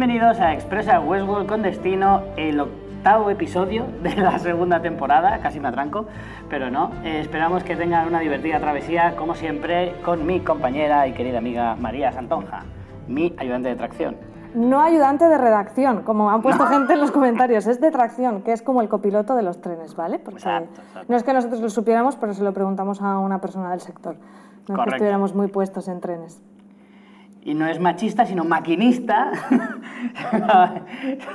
Bienvenidos a Expresa Westworld con Destino, el octavo episodio de la segunda temporada, casi me atranco, pero no. Eh, esperamos que tengan una divertida travesía, como siempre, con mi compañera y querida amiga María Santonja, mi ayudante de tracción. No ayudante de redacción, como han puesto gente en los comentarios, es de tracción, que es como el copiloto de los trenes, ¿vale? Porque Exacto, exacto. no es que nosotros lo supiéramos, pero se lo preguntamos a una persona del sector. No es que estuviéramos muy puestos en trenes. Y no es machista, sino maquinista,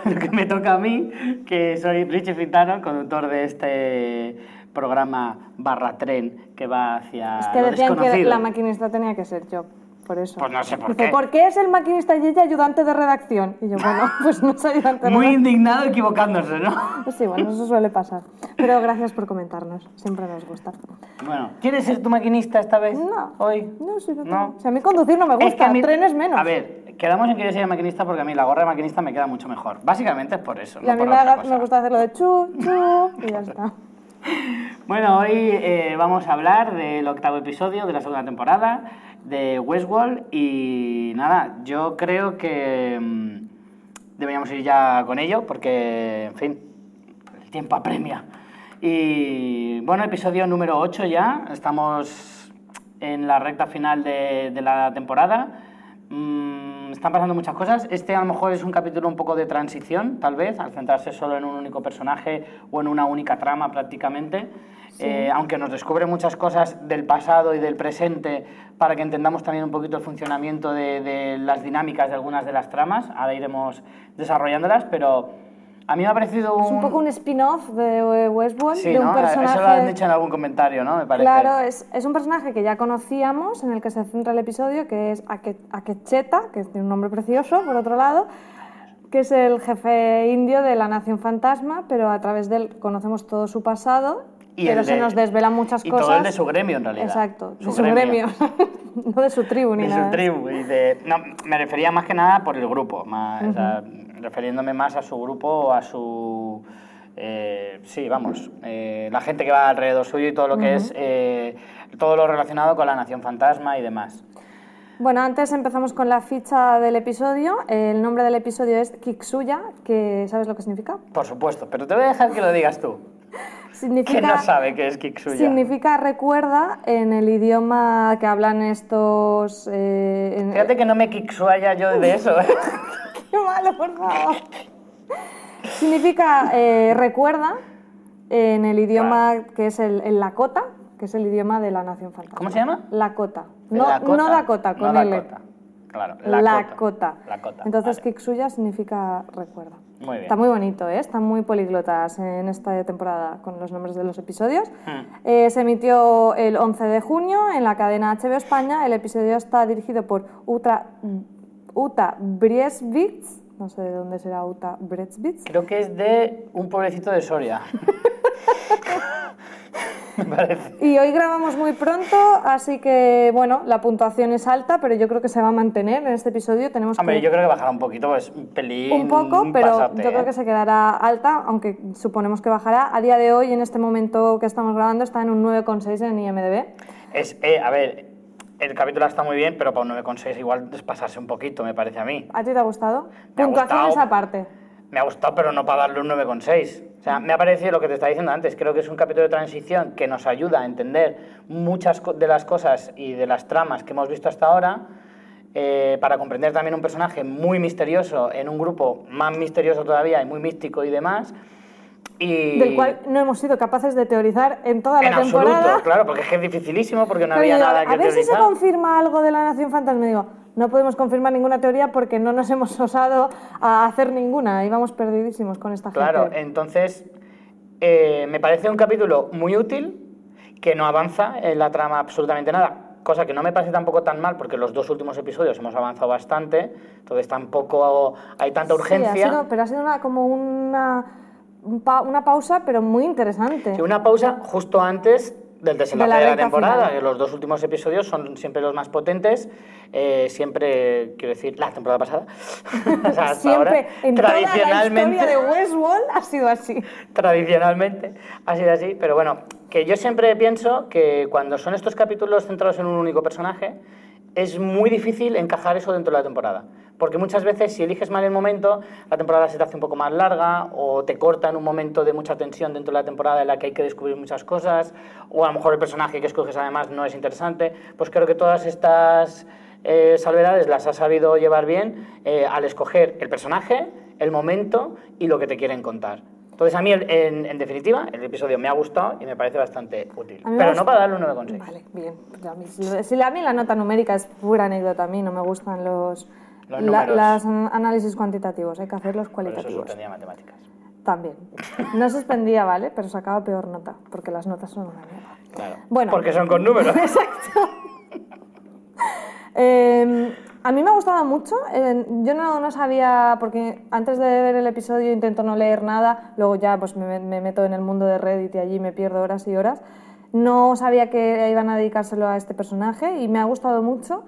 lo que me toca a mí, que soy Richie Fintano, conductor de este programa barra tren que va hacia es que lo decían que desconocido. la maquinista tenía que ser yo, por eso. Pues no sé por Dice, qué. ¿por qué es el maquinista y ella ayudante de redacción? Y yo, bueno, pues no soy ayudante de Muy redacción. indignado equivocándose, ¿no? Pues sí, bueno, eso suele pasar. Pero gracias por comentarnos, siempre nos gusta. Bueno, ¿quieres ser tu maquinista esta vez? No. ¿Hoy? No, sí, no, No. O sea, a mí conducir no me gusta, Es que a mí- trenes menos. A ver, quedamos en que yo sea maquinista porque a mí la gorra de maquinista me queda mucho mejor. Básicamente es por eso. y no a mí por me, otra cosa. me gusta hacerlo de chu, chu, y ya está. Bueno, hoy eh, vamos a hablar del octavo episodio de la segunda temporada de Westworld y nada, yo creo que mm, deberíamos ir ya con ello porque, en fin, el tiempo apremia. Y bueno, episodio número 8 ya, estamos en la recta final de, la temporada. Mm, están pasando muchas cosas. Este a lo mejor es un capítulo un poco de transición, tal vez, al centrarse solo en un único personaje o en una única trama prácticamente. Eh, aunque nos descubre muchas cosas del pasado y del presente para que entendamos también un poquito el funcionamiento de, de las dinámicas de algunas de las tramas. Ahora iremos desarrollándolas, pero a mí me ha parecido un... Es un poco un spin-off de Westworld, Sí, de un ¿no? personaje... Eso lo han dicho en algún comentario, ¿no? Me parece. Claro, es, es un personaje que ya conocíamos, en el que se centra el episodio, que es Ake- Akecheta, que tiene un nombre precioso, por otro lado, que es el jefe indio de la Nación Fantasma, pero a través de él conocemos todo su pasado, Y pero se de- nos desvelan muchas y cosas. todo el de su gremio, en realidad. Exacto, Su de su gremio. gremio, no de su tribu ni de nada. su tribu y de no me refería más que nada por el grupo más, o sea, refiriéndome más a su grupo a su eh, sí vamos eh, la gente que va alrededor suyo y todo lo que es eh, todo lo relacionado con la nación fantasma y demás Bueno, antes empezamos con la ficha del episodio. El nombre del episodio es Kiksuya, que ¿sabes lo que significa? por supuesto pero te voy a dejar que lo digas tú Significa, que no sabe qué es Kiksuya Significa recuerda en el idioma que hablan estos... eh, en- fíjate que no me kiksuaya yo de eso ¿eh? ¡Qué malo, por favor! Significa eh, recuerda en el idioma que es el, el Lakota, que es el idioma de la Nación Fantasma. ¿Cómo se llama? Lakota. No, Lakota. no Dakota, con no L. Dakota. claro Lakota. Lakota, Entonces, vale. Kiksuya significa recuerda. Muy bien. Está muy bonito, ¿eh? Están muy políglotas en esta temporada con los nombres de los episodios. Hmm. Eh, se emitió el 11 de junio en la cadena HBO España. El episodio está dirigido por Uta, Uta Briesvitz. No sé de dónde será Uta Briesvitz. creo que es de un pueblecito de Soria. Y hoy grabamos muy pronto, así que bueno, la puntuación es alta, pero yo creo que se va a mantener en este episodio. Tenemos Hombre, que yo creo que bajará un poquito, pues un pelín. un poco, pero yo creo ¿eh? que se quedará alta, aunque suponemos que bajará. A día de hoy, en este momento que estamos grabando, está en un 9,6 en IMDb. Es, eh, a ver, el capítulo está muy bien, pero para un 9,6 igual es pasarse un poquito, me parece a mí. ¿A ti te ha gustado? Me ha gustado. aparte. Me ha gustado, pero no para darle un 9,6. O sea, me ha parecido lo que te estaba diciendo antes. Creo que es un capítulo de transición que nos ayuda a entender muchas de las cosas y de las tramas que hemos visto hasta ahora. eh, para comprender también un personaje muy misterioso en un grupo más misterioso todavía y muy místico y demás. Y Del cual no hemos sido capaces de teorizar en toda en la temporada. absoluto, claro, porque es que es dificilísimo, porque no Pero había digo, nada a que ver si se teorizar. confirma algo de la Nación Fantasma. Digo, no podemos confirmar ninguna teoría porque no nos hemos osado a hacer ninguna. Íbamos perdidísimos con esta Claro, gente. entonces eh, me parece un capítulo muy útil que no avanza en la trama absolutamente nada. Cosa que no me parece tampoco tan mal porque los dos últimos episodios hemos avanzado bastante, entonces tampoco hay tanta Sí, urgencia. ha sido- pero ha sido una, como una, un pa- una pausa, pero muy interesante. Sí, una pausa justo antes del desenlace De de la temporada. final. que Los dos últimos episodios son siempre los más potentes. eh, siempre, quiero decir, la temporada pasada. O sea, hasta ahora, Siempre, en toda la tradicionalmente, historia de Westworld ha sido así. tradicionalmente ha sido así, pero bueno, que yo siempre pienso que cuando son estos capítulos centrados en un único personaje, es muy difícil encajar eso dentro de la temporada. Porque muchas veces si eliges mal el momento, la temporada se te hace un poco más larga o te corta en un momento de mucha tensión dentro de la temporada en la que hay que descubrir muchas cosas, o a lo mejor el personaje que escoges además no es interesante. Pues creo que todas estas eh, salvedades las has sabido llevar bien eh, al escoger el personaje, el momento y lo que te quieren contar. Entonces a mí, en, en definitiva, el episodio me ha gustado y me parece bastante útil. Pero no para darle un 9,6. Vale, bien. Pues a mí, si a mí la nota numérica es pura anécdota, a mí no me gustan los, Los la- las análisis cuantitativos, hay que hacerlos Por eso cualitativos. suspendía matemáticas. También. No suspendía, ¿vale? Pero sacaba peor nota, porque las notas son una mierda. Claro. Bueno. Porque son con números. Exacto. Eh, a mí me ha gustado mucho. eh, yo no, sabía, porque antes de ver el episodio intento no leer nada, luego ya pues me, me meto en el mundo de Reddit y allí me pierdo horas y horas. No sabía que iban a dedicárselo a este personaje y me ha gustado mucho.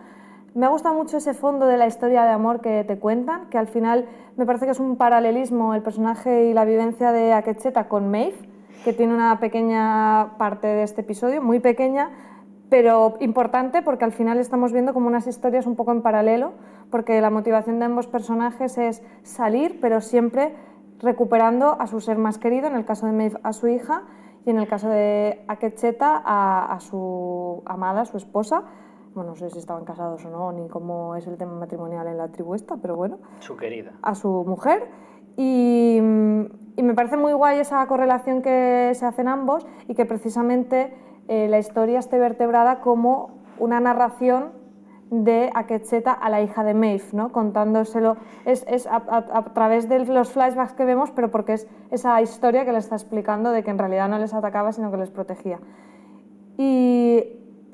Me ha gustado mucho ese fondo de la historia de amor que te cuentan, que al final me parece que es un paralelismo el personaje y la vivencia de Akecheta con Maeve, que tiene una pequeña parte de este episodio, muy pequeña, pero importante porque al final estamos viendo como unas historias un poco en paralelo, porque la motivación de ambos personajes es salir, pero siempre recuperando a su ser más querido, en el caso de Maeve a su hija y en el caso de Akecheta a, a su amada, su esposa. Bueno, no sé si estaban casados o no, ni cómo es el tema matrimonial en la tribu esta, pero bueno Su querida. a su mujer y, y me parece muy guay esa correlación que se hacen ambos y que precisamente eh, la historia esté vertebrada como una narración de Akecheta a la hija de Maeve, ¿no? contándoselo, es, es a, a- a través de los flashbacks que vemos, pero porque es esa historia que le está explicando de que en realidad no les atacaba, sino que les protegía. Y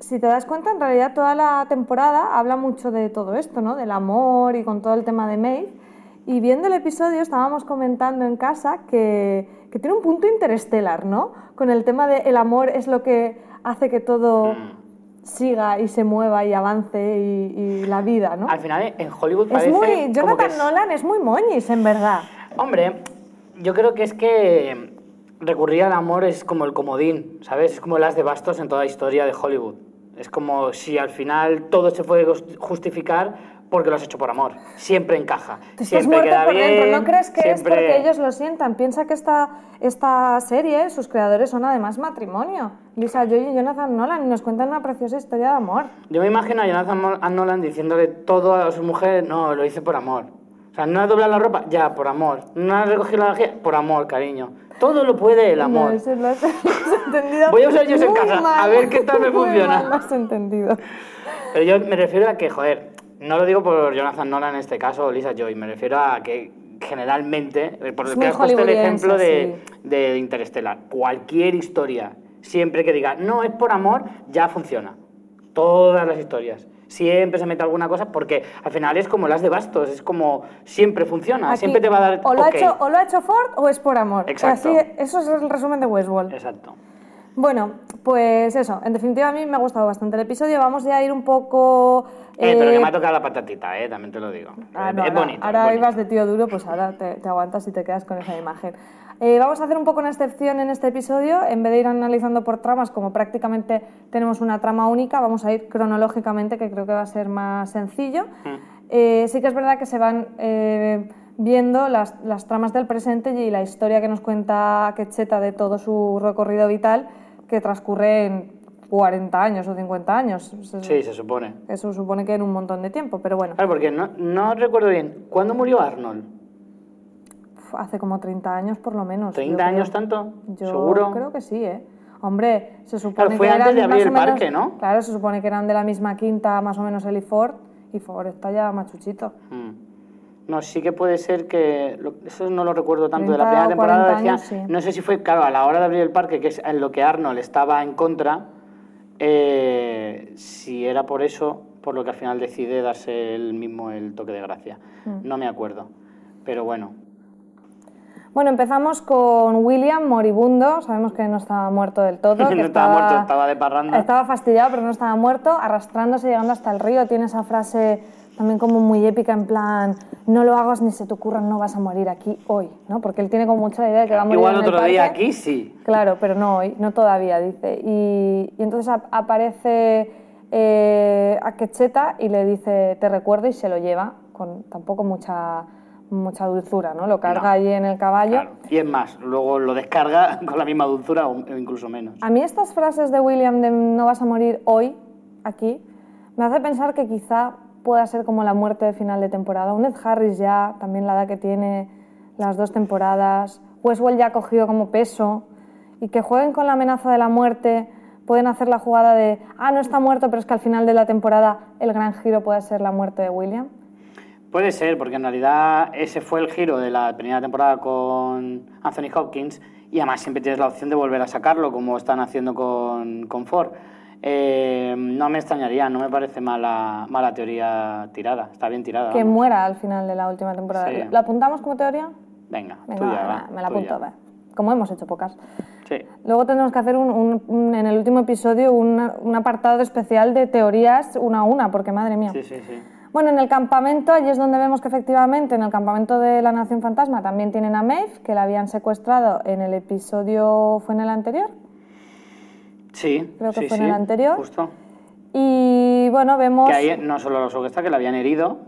si te das cuenta, en realidad toda la temporada habla mucho de todo esto, ¿no? Del amor y con todo el tema de Maeve. Y viendo el episodio estábamos comentando en casa que, que tiene un punto interestelar, ¿no? Con el tema de el amor es lo que hace que todo siga y se mueva y avance y, y la vida, ¿no? Al final, en Hollywood Es parece muy... como que Jonathan es- Nolan es muy moñis, en verdad. Hombre, yo creo que es que recurrir al amor es como el comodín, ¿sabes? Es como el as de bastos en toda la historia de Hollywood. Es como si al final todo se puede just- justificar porque lo has hecho por amor. Siempre encaja. Tú estás siempre queda por dentro, bien, ¿no crees que es siempre- porque ellos lo sientan? Piensa que esta, esta serie, sus creadores son además matrimonio. Lisa Joy y Jonathan Nolan y nos cuentan una preciosa historia de amor. Yo me imagino a Jonathan Nolan diciéndole todo a su mujer, no, lo hice por amor. O sea, no ha doblado la ropa, ya, por amor. No ha recogido la vajilla, por amor, cariño. Todo lo puede el amor. No, eso lo has, has entendido. Voy a usar yo en casa, mal, a ver qué tal me muy funciona. mal lo has entendido. Pero yo me refiero a que, joder, no lo digo por Jonathan Nolan en este caso o Lisa Joy, me refiero a que generalmente, eh, por Es el que has puesto el ejemplo de, de Interstellar, cualquier historia, siempre que diga no es por amor, ya funciona. Todas las historias. Siempre se mete alguna cosa porque al final es como las de bastos, es como siempre funciona, Aquí, siempre te va a dar. o, lo ha hecho, o lo ha hecho Ford o es por amor. Exacto. Así, eso es el resumen de Westworld. Exacto. Bueno, Pues eso, en definitiva a mí me ha gustado bastante el episodio. Vamos ya a ir un poco... Eh, pero que eh, me ha tocado la patatita, eh, también te lo digo. Ah, no, es ahora, bonito. Ahora es bonito. ibas de tío duro, pues ahora te, te aguantas y te quedas con esa imagen. Eh, vamos a hacer un poco una excepción en este episodio. En vez de ir analizando por tramas, como prácticamente tenemos una trama única, vamos a ir cronológicamente, que creo que va a ser más sencillo. Eh, sí que es verdad que se van eh, viendo las, las tramas del presente y la historia que nos cuenta Quecheta de todo su recorrido vital, que transcurre en 40 años o 50 años. Sí, se supone. Eso supone que en un montón de tiempo, pero bueno. Claro, porque no, no recuerdo bien. ¿Cuándo murió Arnold? Uf, Hace como 30 años por lo menos. ¿30 yo creo. años tanto? Yo ¿Seguro? creo que sí, ¿eh? Hombre, se supone Claro, fue que antes eran de abrir el menos- parque, ¿no? Claro, se supone que eran de la misma quinta, más o menos él y Ford, y Ford está ya machuchito. Mm. No, sí que puede ser que. eso no lo recuerdo tanto. De la 30 primera temporada 40 decía. años, sí. No sé si fue, claro, a la hora de abrir el parque, que es en lo que Arnold estaba en contra, eh, si era por eso, por lo que al final decide darse él mismo el toque de gracia. Mm. No me acuerdo. Pero bueno. Bueno, empezamos con William moribundo, sabemos que no estaba muerto del todo. que No estaba muerto, estaba de parranda. Estaba fastidiado, pero no estaba muerto, arrastrándose, llegando hasta el río. Tiene esa frase también como muy épica, en plan, no lo hagas ni se te ocurra, no vas a morir aquí hoy, ¿no? Porque él tiene como mucha idea de que va a morir Igual en el otro día aquí sí. Claro, pero no hoy, no todavía, dice. Y, y entonces ap- aparece eh, a Quecheta y le dice, te recuerdo, y se lo lleva, con tampoco mucha, mucha dulzura, ¿no? Lo carga No. allí en el caballo. Claro. Y es más, luego lo descarga con la misma dulzura o incluso menos. A mí estas frases de William de no vas a morir hoy, aquí, me hace pensar que quizá pueda ser como la muerte de final de temporada. Un Ed Harris ya, también la edad que tiene, las dos temporadas. Westwell ya ha cogido como peso. Y que jueguen con la amenaza de la muerte, pueden hacer la jugada de, ah, no está muerto, pero es que al final de la temporada el gran giro puede ser la muerte de William. Puede ser, porque en realidad ese fue el giro de la primera temporada con Anthony Hopkins y además siempre tienes la opción de volver a sacarlo, como están haciendo con, con Ford. Eh, no me extrañaría, no me parece mala, mala teoría tirada, está bien tirada. Que vamos. muera al final de la última temporada. Sí. ¿La apuntamos como teoría? Venga, Venga, tuya, va, me la tuya. apunto, va. Como hemos hecho pocas. Sí. Luego tendremos que hacer un, un- un- en el último episodio un, un apartado especial de teorías una a una, porque madre mía. sí, sí, sí. Bueno, en el campamento, allí es donde vemos que efectivamente en el campamento de la Nación Fantasma también tienen a Maeve, que la habían secuestrado en el episodio, ¿fue en el anterior? Sí, Creo que sí, fue en sí, el anterior. Justo. Y bueno, vemos... Que ahí no solo los está que la habían herido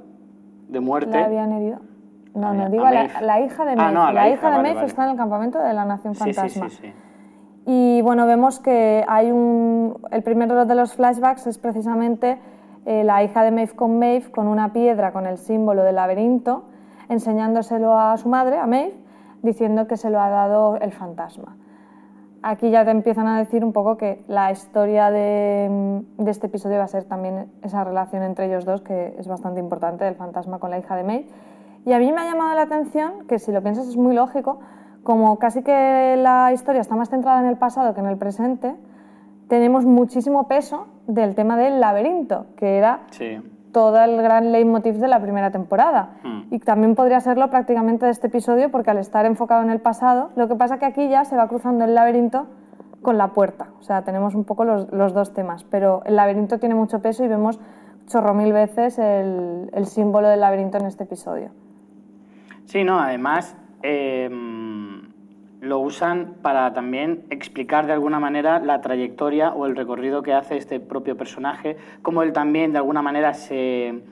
de muerte. ¿La habían herido? No, no, digo a la, la hija de Ah, Maeve. no, a la la hija, hija de vale, Maeve vale. está en el campamento de la Nación sí, sí, Fantasma. sí, sí. Y bueno, vemos que hay un. El primero de los flashbacks es precisamente eh, la hija de Maeve con Maeve con una piedra con el símbolo del laberinto, enseñándoselo a su madre, a Maeve, diciendo que se lo ha dado el fantasma. Aquí ya te empiezan a decir un poco que la historia de, este episodio va a ser también esa relación entre ellos dos, que es bastante importante, del fantasma con la hija de Maeve. Y a mí me ha llamado la atención, que si lo piensas es muy lógico, como casi que la historia está más centrada en el pasado que en el presente, tenemos muchísimo peso del tema del laberinto, que era. Todo el gran leitmotiv de la primera temporada. Hmm. Y también podría serlo prácticamente de este episodio, porque al estar enfocado en el pasado, lo que pasa que aquí ya se va cruzando el laberinto con la puerta. O sea, tenemos un poco los, los dos temas, pero el laberinto tiene mucho peso y vemos chorro mil veces el, el símbolo del laberinto en este episodio. Sí, no, además eh, lo usan para también explicar de alguna manera la trayectoria o el recorrido que hace este propio personaje, como él también de alguna manera se,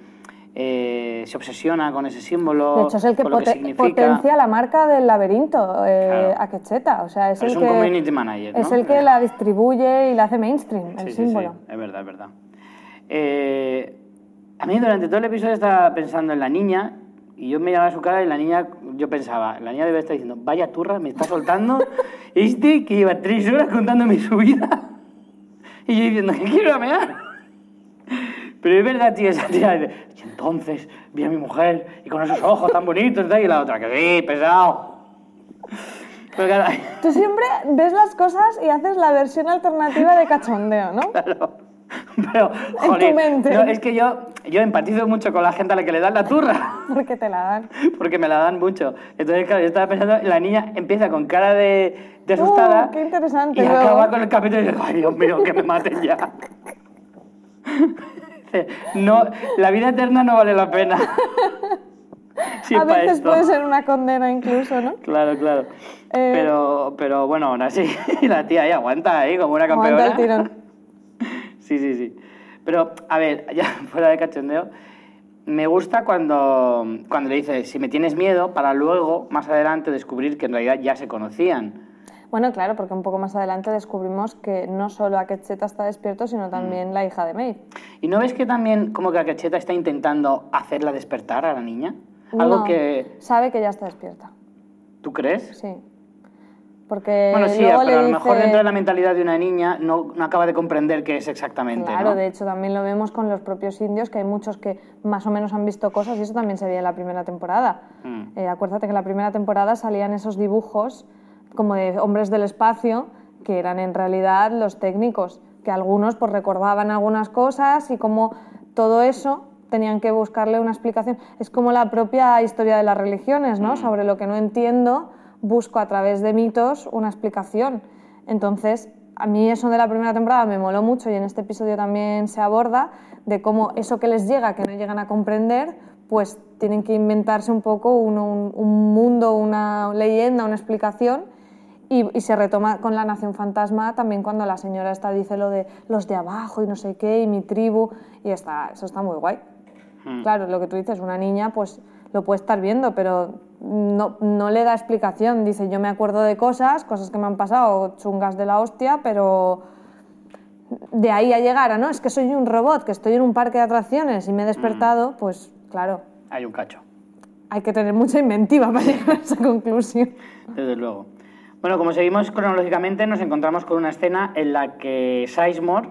eh, se obsesiona con ese símbolo, De hecho, es el que, significa. potencia la marca del laberinto eh, Claro. a Quecheta. O sea, es, Es el un que, community manager, Es el que la distribuye y la hace mainstream, el Sí, sí, símbolo. sí, es verdad, es verdad. Eh, a mí durante todo el episodio estaba pensando en la niña y yo miraba su cara y la niña, yo pensaba, la niña debe estar diciendo, vaya turra, me está soltando este que lleva tres horas contándome su vida y yo diciendo que quiero ir a mear. Pero es verdad, tío, esa tía dice, y entonces vi a mi mujer y con esos ojos tan bonitos tal", y la otra, que sí, pesado. Pero claro, Tú siempre ves las cosas y haces la versión alternativa de cachondeo, ¿no? Claro. Pero, En joder, tu mente. no, es que yo, yo empatizo mucho con la gente a la que le dan la turra. Porque te la dan. Porque me la dan mucho. Entonces, claro, yo estaba pensando, la niña empieza con cara de, de asustada. Uh, qué interesante, Y luego. acaba con el capítulo y digo, ay, Dios mío, que me maten ya. Dice, No, la vida eterna no vale la pena. Sí, a veces esto. puede ser una condena incluso, ¿no? Claro, claro. Eh. Pero, pero bueno, aún así, la tía ahí aguanta ahí como una campeona. Aguanta el tirón. Sí, sí, sí. Pero, a ver, ya fuera de cachondeo, me gusta cuando, cuando le dice, si me tienes miedo, para luego, más adelante, descubrir que en realidad ya se conocían. Bueno, claro, porque un poco más adelante descubrimos que no solo Akecheta está despierto, sino también la hija de Maeve. ¿Y no ves que también como que Akecheta está intentando hacerla despertar a la niña? Algo No, que... Sabe que ya está despierta, ¿Tú crees? sí. Porque bueno, sí, luego pero a lo mejor dentro de la mentalidad de una niña no, no acaba de comprender qué es exactamente, Claro, ¿no? de hecho también lo vemos con los propios indios, que hay muchos que más o menos han visto cosas y eso también se veía en la primera temporada. Mm. Eh, acuérdate que en la primera temporada salían esos dibujos como de hombres del espacio, que eran en realidad los técnicos, que algunos pues recordaban algunas cosas y como todo eso tenían que buscarle una explicación. Es como la propia historia de las religiones, ¿no? Sobre lo que no entiendo, busco a través de mitos una explicación. Entonces, a mí eso de la primera temporada me moló mucho y en este episodio también se aborda de cómo eso que les llega, que no llegan a comprender, pues tienen que inventarse un poco un, un- un mundo, una leyenda, una explicación. Y, y se retoma con la Nación Fantasma también cuando la señora esta dice lo de los de abajo y no sé qué, y mi tribu, y está, eso está muy guay. Claro, lo que tú dices, una niña pues lo puede estar viendo, pero no, no le da explicación. Dice, yo me acuerdo de cosas, cosas que me han pasado, chungas de la hostia, pero de ahí a llegar a, no, es que soy un robot, que estoy en un parque de atracciones y me he despertado, pues claro, Hay un cacho. hay que tener mucha inventiva para llegar a esa conclusión. Desde luego. Bueno, como seguimos cronológicamente, nos encontramos con una escena en la que Sizemore,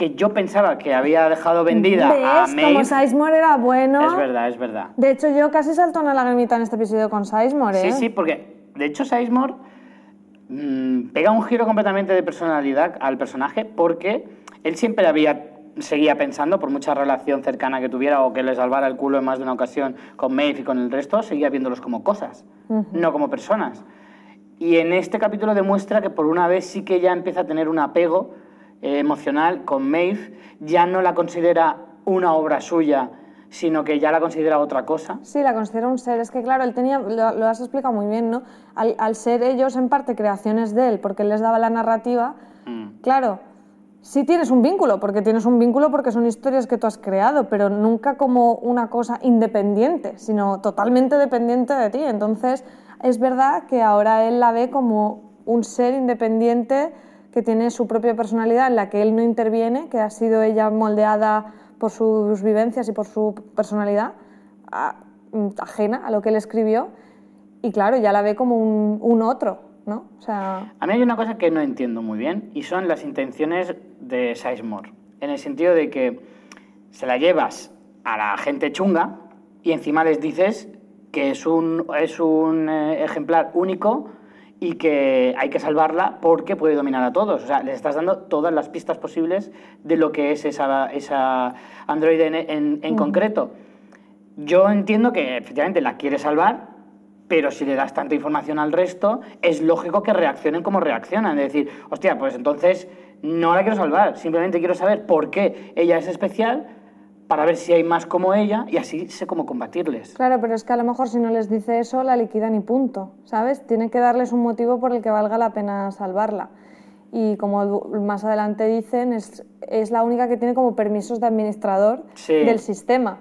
que yo pensaba que había dejado vendida a ¿Ves? Maeve... Como Sizemore era bueno. Es verdad, es verdad. De hecho, yo casi salto una lagrimita en este episodio con Sizemore, ¿eh? Sí, sí, porque de hecho Sizemore mm, pega un giro completamente de personalidad al personaje porque él siempre había seguía pensando, por mucha relación cercana que tuviera o que le salvara el culo en más de una ocasión con Maeve y con el resto, seguía viéndolos como cosas, no como personas. Y en este capítulo demuestra que por una vez sí que ya empieza a tener un apego emocional con Maeve, ya no la considera una obra suya, sino que ya la considera otra cosa. Sí, la considero un ser. Es que, claro, él tenía, lo, lo has explicado muy bien, ¿no? Al, al ser ellos, en parte, creaciones de él, porque él les daba la narrativa, Mm. claro, sí tienes un vínculo, porque tienes un vínculo porque son historias que tú has creado, pero nunca como una cosa independiente, sino totalmente dependiente de ti. Entonces, es verdad que ahora él la ve como un ser independiente que tiene su propia personalidad en la que él no interviene, que ha sido ella moldeada por sus vivencias y por su personalidad ajena a lo que él escribió y claro, ya la ve como un, un otro, ¿no? O sea, A mí hay una cosa que no entiendo muy bien y son las intenciones de Sizemore. En el sentido de que se la llevas a la gente chunga y encima les dices que es un, es un eh, ejemplar único y que hay que salvarla porque puede dominar a todos. O sea, les estás dando todas las pistas posibles de lo que es esa, esa androide en, en- en concreto. Yo entiendo que efectivamente la quiere salvar, pero si le das tanta información al resto, es lógico que reaccionen como reaccionan. Es decir, hostia, pues entonces no la quiero salvar, simplemente quiero saber por qué ella es especial para ver si hay más como ella y así sé cómo combatirles. claro, pero es que a lo mejor si no les dice eso, la liquidan y punto, ¿sabes? Tiene que darles un motivo por el que valga la pena salvarla. Y como más adelante dicen, es, es la única que tiene como permisos de administrador Sí. del sistema.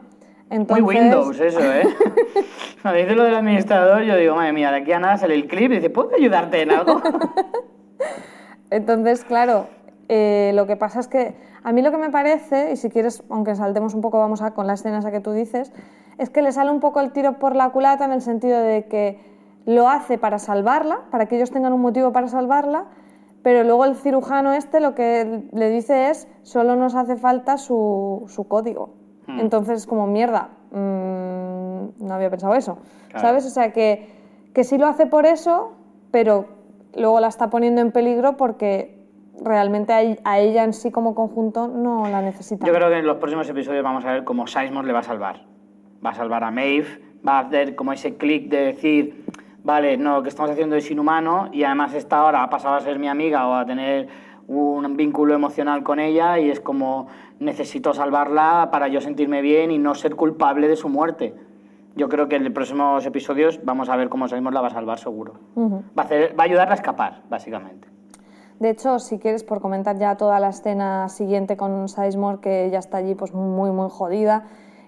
Entonces, Muy Windows eso, ¿eh? Cuando dice lo del administrador, yo digo, madre mía, de aquí a nada sale el clip y dice, ¿puedo ayudarte en algo? Entonces, claro, eh, lo que pasa es que a mí lo que me parece, y si quieres, aunque saltemos un poco, vamos a con la escena esa que tú dices, es que le sale un poco el tiro por la culata en el sentido de que lo hace para salvarla, para que ellos tengan un motivo para salvarla, pero luego el cirujano este lo que le dice es, solo nos hace falta su, su código. Entonces, como mierda, mm, no había pensado eso, Claro. ¿sabes? O sea, que, que sí lo hace por eso, pero luego la está poniendo en peligro porque realmente a, a ella en sí como conjunto no la necesita. Yo creo que en los próximos episodios vamos a ver cómo Sizemore le va a salvar. Va a salvar a Maeve, va a hacer como ese clic de decir, vale, no, lo que estamos haciendo es inhumano y además esta ahora ha pasado a ser mi amiga o a tener un vínculo emocional con ella y es como necesito salvarla para yo sentirme bien y no ser culpable de su muerte. Yo creo que en los próximos episodios vamos a ver cómo Sizemore la va a salvar seguro. va, a hacer- va a ayudarla a escapar, básicamente. De hecho, si quieres, por comentar ya toda la escena siguiente con Sizemore, que ella está allí pues muy, muy jodida,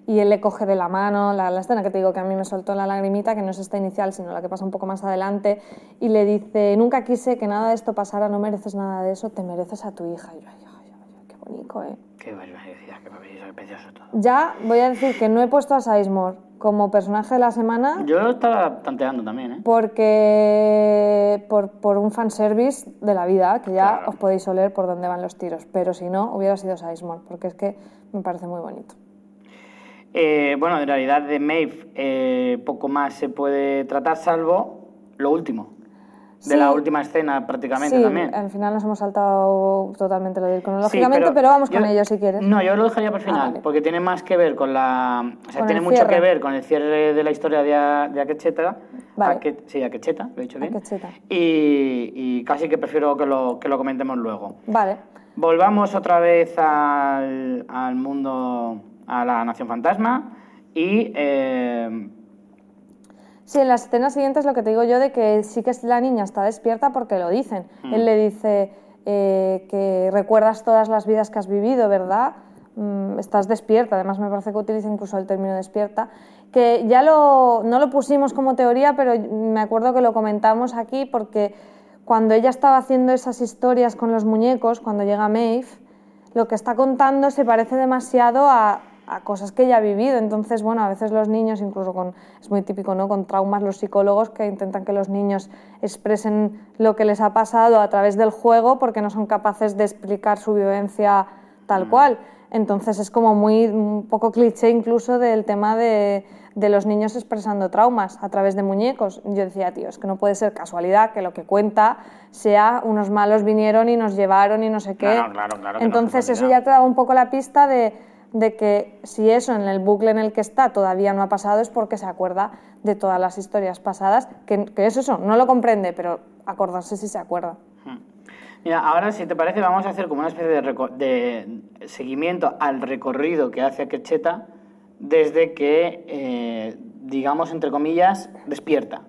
y él le coge de la mano, la, la escena que te digo que a mí me soltó la lagrimita, que no es esta inicial, sino la que pasa un poco más adelante, y le dice, nunca quise que nada de esto pasara, no mereces nada de eso, te mereces a tu hija. Y yo, ay, ay, ay, qué bonito, ¿eh? Qué barbaridad, qué barbaridad, qué precioso todo. Ya voy a decir que no he puesto a Sizemore como personaje de la semana, Yo estaba tanteando también, ¿eh? porque por, por un fanservice de la vida, que ya Claro. os podéis oler por dónde van los tiros, pero si no, hubiera sido Sizemore, porque es que me parece muy bonito. Eh, bueno, en realidad de Maeve eh, poco más se puede tratar, salvo lo último. De Sí. la última escena prácticamente sí, también. al final nos hemos saltado totalmente lo de ir Sí, cronológicamente, pero, vamos con yo- ello si quieres. No, yo lo dejaría por Ah, final, vale. porque tiene más que ver con la... O sea, Con tiene el mucho cierre. que ver con el cierre de la historia de, de Akecheta. Vale. Ake- sí, Akecheta, lo he dicho bien. Y, y casi que prefiero que lo, que lo comentemos luego. Vale. Volvamos otra vez al, al mundo, a la Nación Fantasma y... eh, Sí, en las escenas siguientes lo que te digo yo de que sí que la niña está despierta porque lo dicen. Mm. Él le dice eh, que recuerdas todas las vidas que has vivido, ¿verdad? Mm, estás despierta, además me parece que utiliza incluso el término despierta, que ya lo, no lo pusimos como teoría, pero me acuerdo que lo comentamos aquí porque cuando ella estaba haciendo esas historias con los muñecos, cuando llega Maeve, lo que está contando se parece demasiado a, a cosas que ella ha vivido. Entonces, bueno, a veces los niños, incluso con, es muy típico, ¿no? Con traumas, los psicólogos que intentan que los niños expresen lo que les ha pasado a través del juego porque no son capaces de explicar su vivencia tal cual. Entonces es como muy, un poco cliché incluso del tema de, de los niños expresando traumas a través de muñecos. Yo decía, tío, es que no puede ser casualidad que lo que cuenta sea unos malos vinieron y nos llevaron y no sé qué. Claro, claro, claro no Entonces fue eso ya te daba un poco la pista de, de que si eso en el bucle en el que está todavía no ha pasado es porque se acuerda de todas las historias pasadas, que, es eso, no lo comprende, pero acordarse si se acuerda. Mira, ahora si te parece vamos a hacer como una especie de, de seguimiento al recorrido que hace Akecheta desde que, eh, digamos, entre comillas, despierta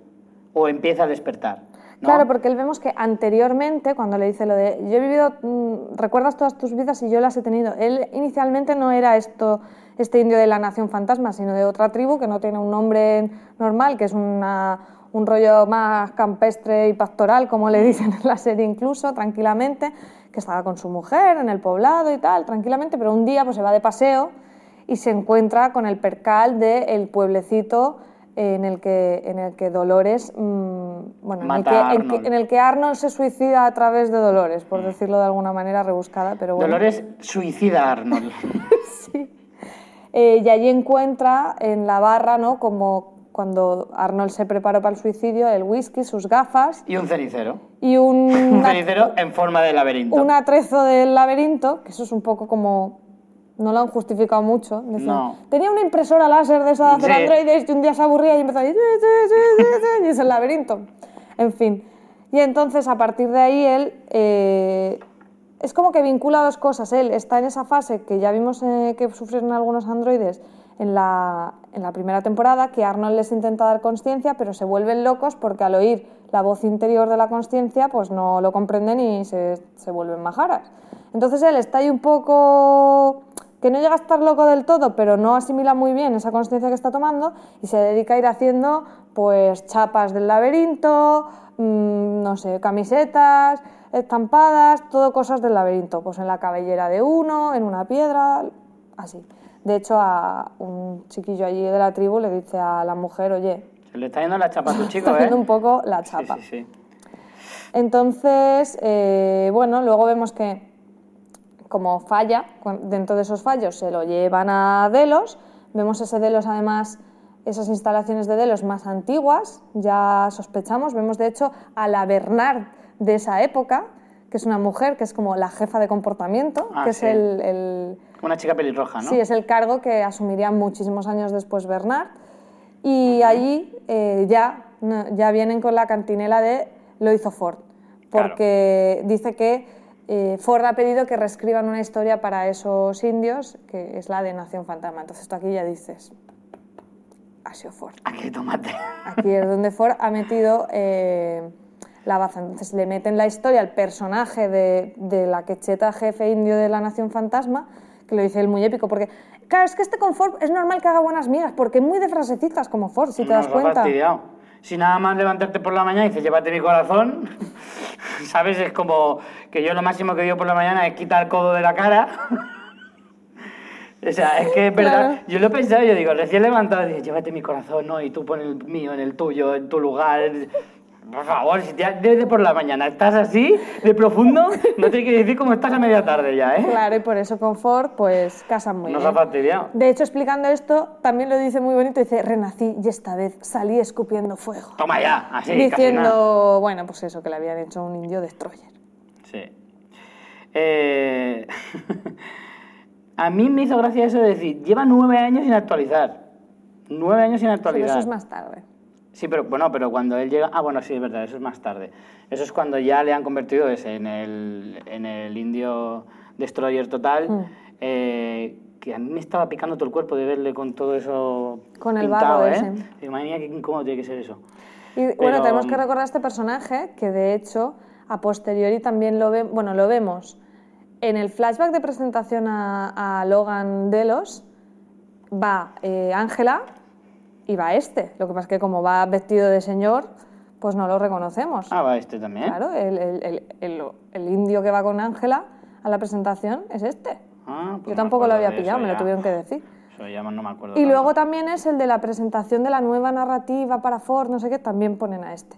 o empieza a despertar. Claro, porque él vemos que anteriormente, cuando le dice lo de yo he vivido, mm, recuerdas todas tus vidas y yo las he tenido, él inicialmente no era esto, este indio de la nación fantasma, sino de otra tribu que no tiene un nombre normal, que es una, un rollo más campestre y pastoral, como le dicen en la serie incluso, tranquilamente, que estaba con su mujer en el poblado y tal, tranquilamente, pero un día pues se va de paseo y se encuentra con el percal del pueblecito en el que, en el que Dolores, mm, bueno, en el, que, en que- Arnold. en el que Arnold se suicida a través de Dolores, por decirlo de alguna manera rebuscada, pero bueno. Dolores suicida a Arnold. Eh, y allí encuentra en la barra, ¿no? Como cuando Arnold se preparó para el suicidio, el whisky, sus gafas y un cenicero. y un, Un cenicero en forma de laberinto. un atrezo del laberinto, que eso es un poco como... No lo han justificado mucho. Decían, No. Tenía una impresora láser de esa de hacer Sí. androides y un día se aburría y empezó a decir... Y es el laberinto. En fin. Y entonces, a partir de ahí, él... eh, es como que vincula dos cosas. Él está en esa fase que ya vimos eh, que sufrieron algunos androides en la, en la primera temporada, que Arnold les intenta dar consciencia, pero se vuelven locos porque al oír la voz interior de la consciencia, pues no lo comprenden y se, se vuelven majaras. Entonces él está ahí un poco que no llega a estar loco del todo, pero no asimila muy bien esa consciencia que está tomando y se dedica a ir haciendo pues chapas del laberinto, mm, no sé, camisetas, estampadas, todo cosas del laberinto, pues en la cabellera de uno, en una piedra, así. De hecho, a un chiquillo allí de la tribu le dice a la mujer, oye, Se le está yendo la chapa a tu chico, está ¿eh? haciendo un poco la Sí, chapa. sí, sí. Entonces, eh, bueno, luego vemos que como falla, dentro de esos fallos se lo llevan a Delos, vemos ese Delos además, esas instalaciones de Delos más antiguas, ya sospechamos, vemos de hecho a la Bernard de esa época, que es una mujer, que es como la jefa de comportamiento, Ah, que sí. es el, el- Una chica pelirroja, ¿no? Sí, es el cargo que asumiría muchísimos años después Bernard. Y allí eh, ya, ya vienen con la cantinela de lo hizo Ford, porque dice que eh, Ford ha pedido que reescriban una historia para esos indios, que es la de Nación Fantasma. Entonces tú aquí ya dices, ha sido Ford. Aquí tomate. Aquí es donde Ford ha metido eh, la baza. Entonces le meten la historia al personaje de, de la quecheta jefe indio de la Nación Fantasma, que lo dice él muy épico, porque claro, es que este con Ford es normal que haga buenas migas, porque es muy de frasecitas como Ford, si te das Nos cuenta. Si nada más levantarte por la mañana y dices, llévate mi corazón, ¿sabes? Es como que yo lo máximo que digo por la mañana es quitar el codo de la cara. o sea, es que es verdad. Claro. Yo lo he pensado, yo digo, recién levantado, dices, llévate mi corazón, ¿no? Y tú pon el mío en el tuyo, en tu lugar. Por favor, si te, desde por la mañana estás así, de profundo, no te que decir cómo estás a media tarde ya, ¿eh? Claro, y por eso con Ford, pues casan muy Nos bien. ha fastidiado. De hecho, explicando esto, también lo dice muy bonito, dice, renací y esta vez salí escupiendo fuego. Toma ya, así, casi nada. Diciendo, bueno, pues eso, que le habían hecho un indio destroyer. Sí. Eh, a mí me hizo gracia eso de decir, lleva nueve años sin actualizar. Nueve años sin Pero actualizar. eso es más tarde. Sí, pero bueno, pero cuando él llega. Ah, bueno, sí, es verdad, eso es más tarde. Eso es cuando ya le han convertido ese en el, en el indio destroyer total. Mm. eh, que a mí me estaba picando todo el cuerpo de verle con todo eso. Con el pintado, barro ¿eh? ese. Madre mía, qué incómodo tiene que ser eso. Y bueno, Pero- tenemos que recordar a este personaje que de hecho a posteriori también lo ve, bueno, lo vemos en el flashback de presentación a, a Logan Delos va eh, Ángela y va este. Lo que pasa es que como va vestido de señor, pues no lo reconocemos. Ah, va este también. Claro, el, el- el- el- indio que va con Ángela a la presentación es este. Ah, pues Yo tampoco lo había pillado, me lo tuvieron que decir. Eso ya no me acuerdo. Y tanto. luego también es el de la presentación de la nueva narrativa para Ford, no sé qué, también ponen a este.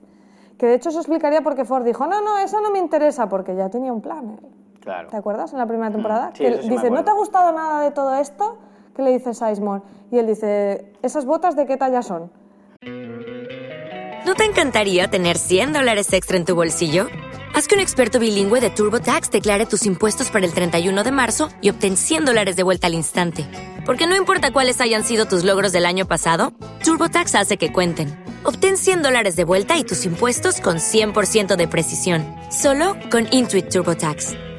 Que de hecho eso explicaría por qué Ford dijo, no, no, eso no me interesa, porque ya tenía un plan. él. Claro. ¿Te acuerdas en la primera temporada? sí, que sí dice, ¿no te ha gustado nada de todo esto? ¿Qué le dice Sizemore? Y él dice, ¿esas botas de qué talla son? ¿No te encantaría tener 100 dólares extra en tu bolsillo? Haz que un experto bilingüe de TurboTax declare tus impuestos para el 31 de marzo y obtén 100 dólares de vuelta al instante. Porque no importa cuáles hayan sido tus logros del año pasado, TurboTax hace que cuenten. Obtén 100 dólares de vuelta y tus impuestos con 100% de precisión. Solo con Intuit TurboTax.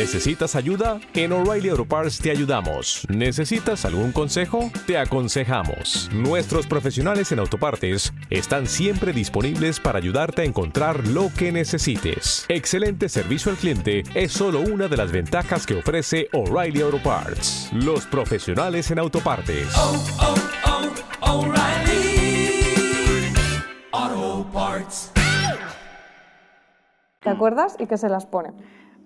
¿Necesitas ayuda? En O'Reilly Auto Parts te ayudamos. ¿Necesitas algún consejo? Te aconsejamos. Nuestros profesionales en autopartes están siempre disponibles para ayudarte a encontrar lo que necesites. Excelente servicio al cliente es solo una de las ventajas que ofrece O'Reilly Auto Parts. Los profesionales en autopartes. ¿Te acuerdas? Y que se las pone.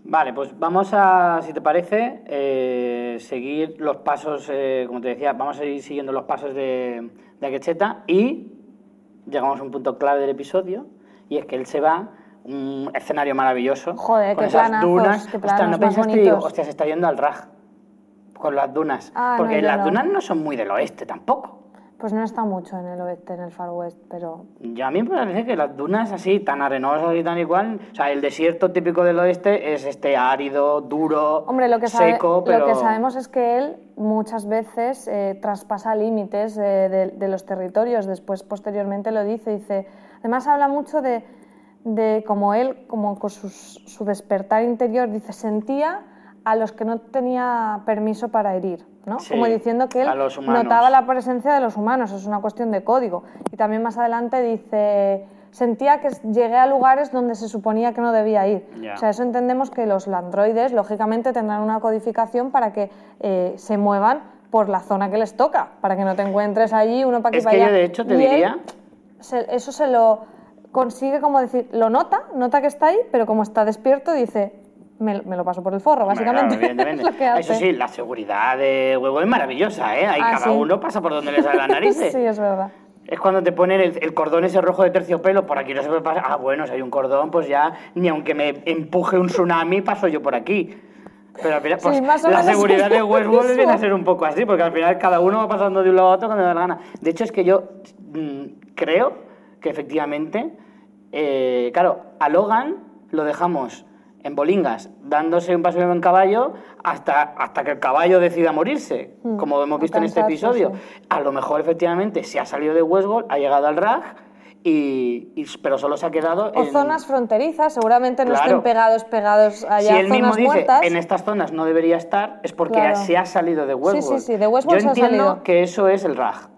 Vale, pues vamos a, si te parece, eh, seguir los pasos, eh, como te decía, vamos a ir siguiendo los pasos de, de Akecheta y llegamos a un punto clave del episodio y es que él se va, un escenario maravilloso, Joder, con qué esas planazos, dunas. qué Ostras, ¿no pensaste? bonitos. Digo, hostia, se está yendo al Raj con las dunas, Ah, porque no, las no. dunas no son muy del oeste tampoco. Pues no está mucho en el oeste, en el Far West, pero Yo a mí me parece que las dunas así, tan arenosas y tan igual, o sea, el desierto típico del oeste es este árido, duro, Hombre, lo que, sabe- seco, pero... lo que sabemos es que él muchas veces eh, traspasa límites eh, de, de los territorios. Después, posteriormente, lo dice. dice además, habla mucho de, de cómo él, como con sus- su despertar interior, dice, sentía a los que no tenía permiso para herir. ¿No? Sí, como diciendo que él notaba la presencia de los humanos, es una cuestión de código. Y también más adelante dice, sentía que llegué a lugares donde se suponía que no debía ir. O sea, eso entendemos que los landroides, lógicamente, tendrán una codificación para que eh, se muevan por la zona que les toca, para que no te encuentres allí uno para aquí Es para que yo, allá. de hecho, te Y diría- se- eso se lo consigue, como decir, lo nota, nota que está ahí, pero como está despierto, dice, me, me lo paso por el forro, básicamente. claro, es. Eso sí, la seguridad de huevo es maravillosa, ¿eh? Ahí Ah, cada sí. uno pasa por donde le sale las narices. sí, es verdad. Es cuando te ponen el, el cordón ese rojo de terciopelo, por aquí no se puede pasar. Ah, bueno, si hay un cordón, pues ya, ni aunque me empuje un tsunami, paso yo por aquí. Pero al final, Sí, pues, o la seguridad de Westworld viene a ser un poco así, porque al final cada uno va pasando de un lado a otro cuando le da la gana. De hecho, es que yo mm, creo que efectivamente, eh, claro, a Logan lo dejamos en bolingas, dándose un paseo en caballo hasta, hasta que el caballo decida morirse, Mm, como hemos visto en este episodio. sí. A lo mejor efectivamente se ha salido de Westworld, ha llegado al RAG, y, y- pero solo se ha quedado O en... zonas fronterizas, seguramente no Claro. estén pegados, pegados allá, si él mismo dice muertas. en estas zonas no debería estar, es porque Claro. se ha salido de Westworld. sí, sí, de Westworld Yo se ha entiendo salido. que eso es el RAG.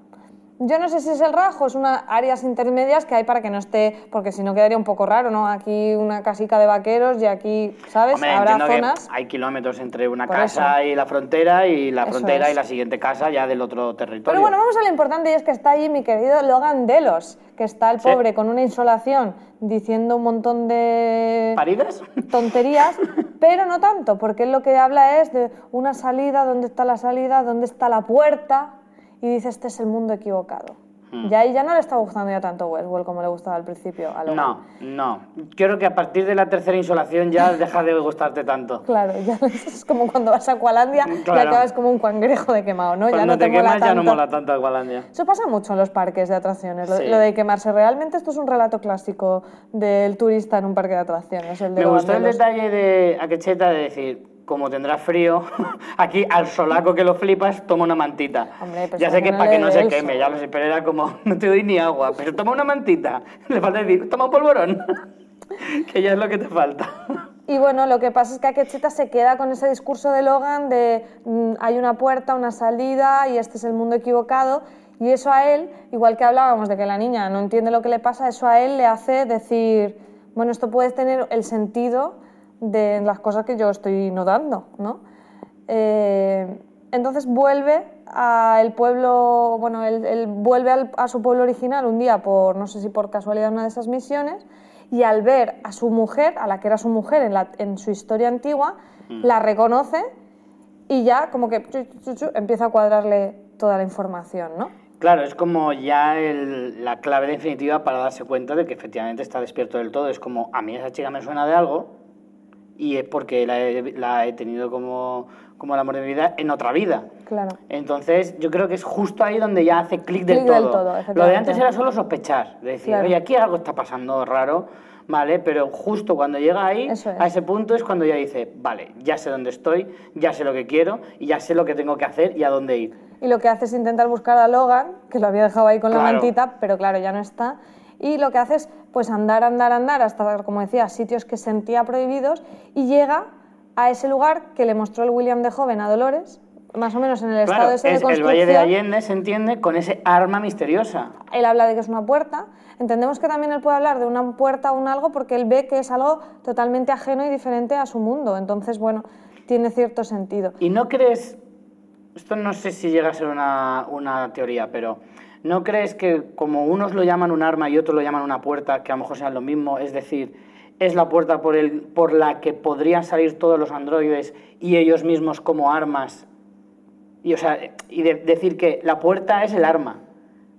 Yo no sé si es el rajo, es unas áreas intermedias que hay para que no esté, porque si no quedaría un poco raro, ¿no? Aquí una casica de vaqueros y aquí, ¿sabes? Hombre, Habrá que hay kilómetros entre una Por casa y la frontera y la Eso frontera es. y la siguiente casa ya del otro territorio. Pero bueno, vamos a lo importante y es que está allí mi querido Logan Delos, que está el Sí. pobre con una insolación diciendo un montón de ¿Paridas? tonterías, pero no tanto, porque él lo que habla es de una salida, dónde está la salida, dónde está la puerta, y dice, este es el mundo equivocado. Hmm. Y ahí ya no le está gustando ya tanto Westworld como le gustaba al principio a Logan. No, no. Creo que a partir de la tercera insolación ya deja de gustarte tanto. Claro, ya es como cuando vas a Aqualandia y Claro. acabas como un cangrejo de quemado, ¿no? ya Cuando no te, te, mola quemas ya no mola tanto Aqualandia. Eso pasa mucho en los parques de atracciones, lo, Sí. lo de quemarse. Realmente esto es un relato clásico del turista en un parque de atracciones. El de Me gustó el detalle de Akecheta de decir, como tendrás frío, aquí al solaco que lo flipas, toma una mantita. Hombre, pues ya sé que no para que no se queme, sol. ya lo sé, pero era como, no te doy ni agua, pero toma una mantita. Le falta decir, toma un polvorón, que ya es lo que te falta. Y bueno, lo que pasa es que Akecheta se queda con ese discurso de Logan de mm, hay una puerta, una salida y este es el mundo equivocado. Y eso a él, igual que hablábamos de que la niña no entiende lo que le pasa, eso a él le hace decir, bueno, esto puede tener el sentido de las cosas que yo estoy notando, ¿no? Eh, entonces vuelve al pueblo, bueno, él, él vuelve al- a su pueblo original un día por, no sé si por casualidad, una de esas misiones, y al ver a su mujer, a la que era su mujer en, la- en su historia antigua, la reconoce y ya como que chu, chu, chu, empieza a cuadrarle toda la información, ¿no? Claro, es como ya el- la clave definitiva para darse cuenta de que efectivamente está despierto del todo. Es como, a mí esa chica me suena de algo y es porque la he, la he tenido como, como el amor de mi vida en otra vida. Claro. Entonces, yo creo que es justo ahí donde ya hace clic del, todo. todo, Lo de antes era solo sospechar, de decir, Claro. oye, aquí algo está pasando raro, ¿vale? Pero justo cuando llega ahí, es. a ese punto es cuando ya dice, vale, ya sé dónde estoy, ya sé lo que quiero y ya sé lo que tengo que hacer y a dónde ir. Y lo que hace es intentar buscar a Logan, que lo había dejado ahí con la mantita, pero claro, ya no está. Y lo que hace es pues andar, andar, andar hasta, como decía, sitios que sentía prohibidos y llega a ese lugar que le mostró el William de joven a Dolores, más o menos en el estado Claro, ese de es el construcción. Valle de Allende se entiende con ese arma misteriosa. Él habla de que es una puerta. Entendemos que también él puede hablar de una puerta o un algo porque él ve que es algo totalmente ajeno y diferente a su mundo. Entonces, bueno, tiene cierto sentido. ¿Y no crees, esto no sé si llega a ser una, una teoría, pero ¿no crees que como unos lo llaman un arma y otros lo llaman una puerta, que a lo mejor sean lo mismo, es decir, es la puerta por, el, por la que podrían salir todos los androides y ellos mismos como armas? Y, o sea, y de- decir que la puerta es el arma.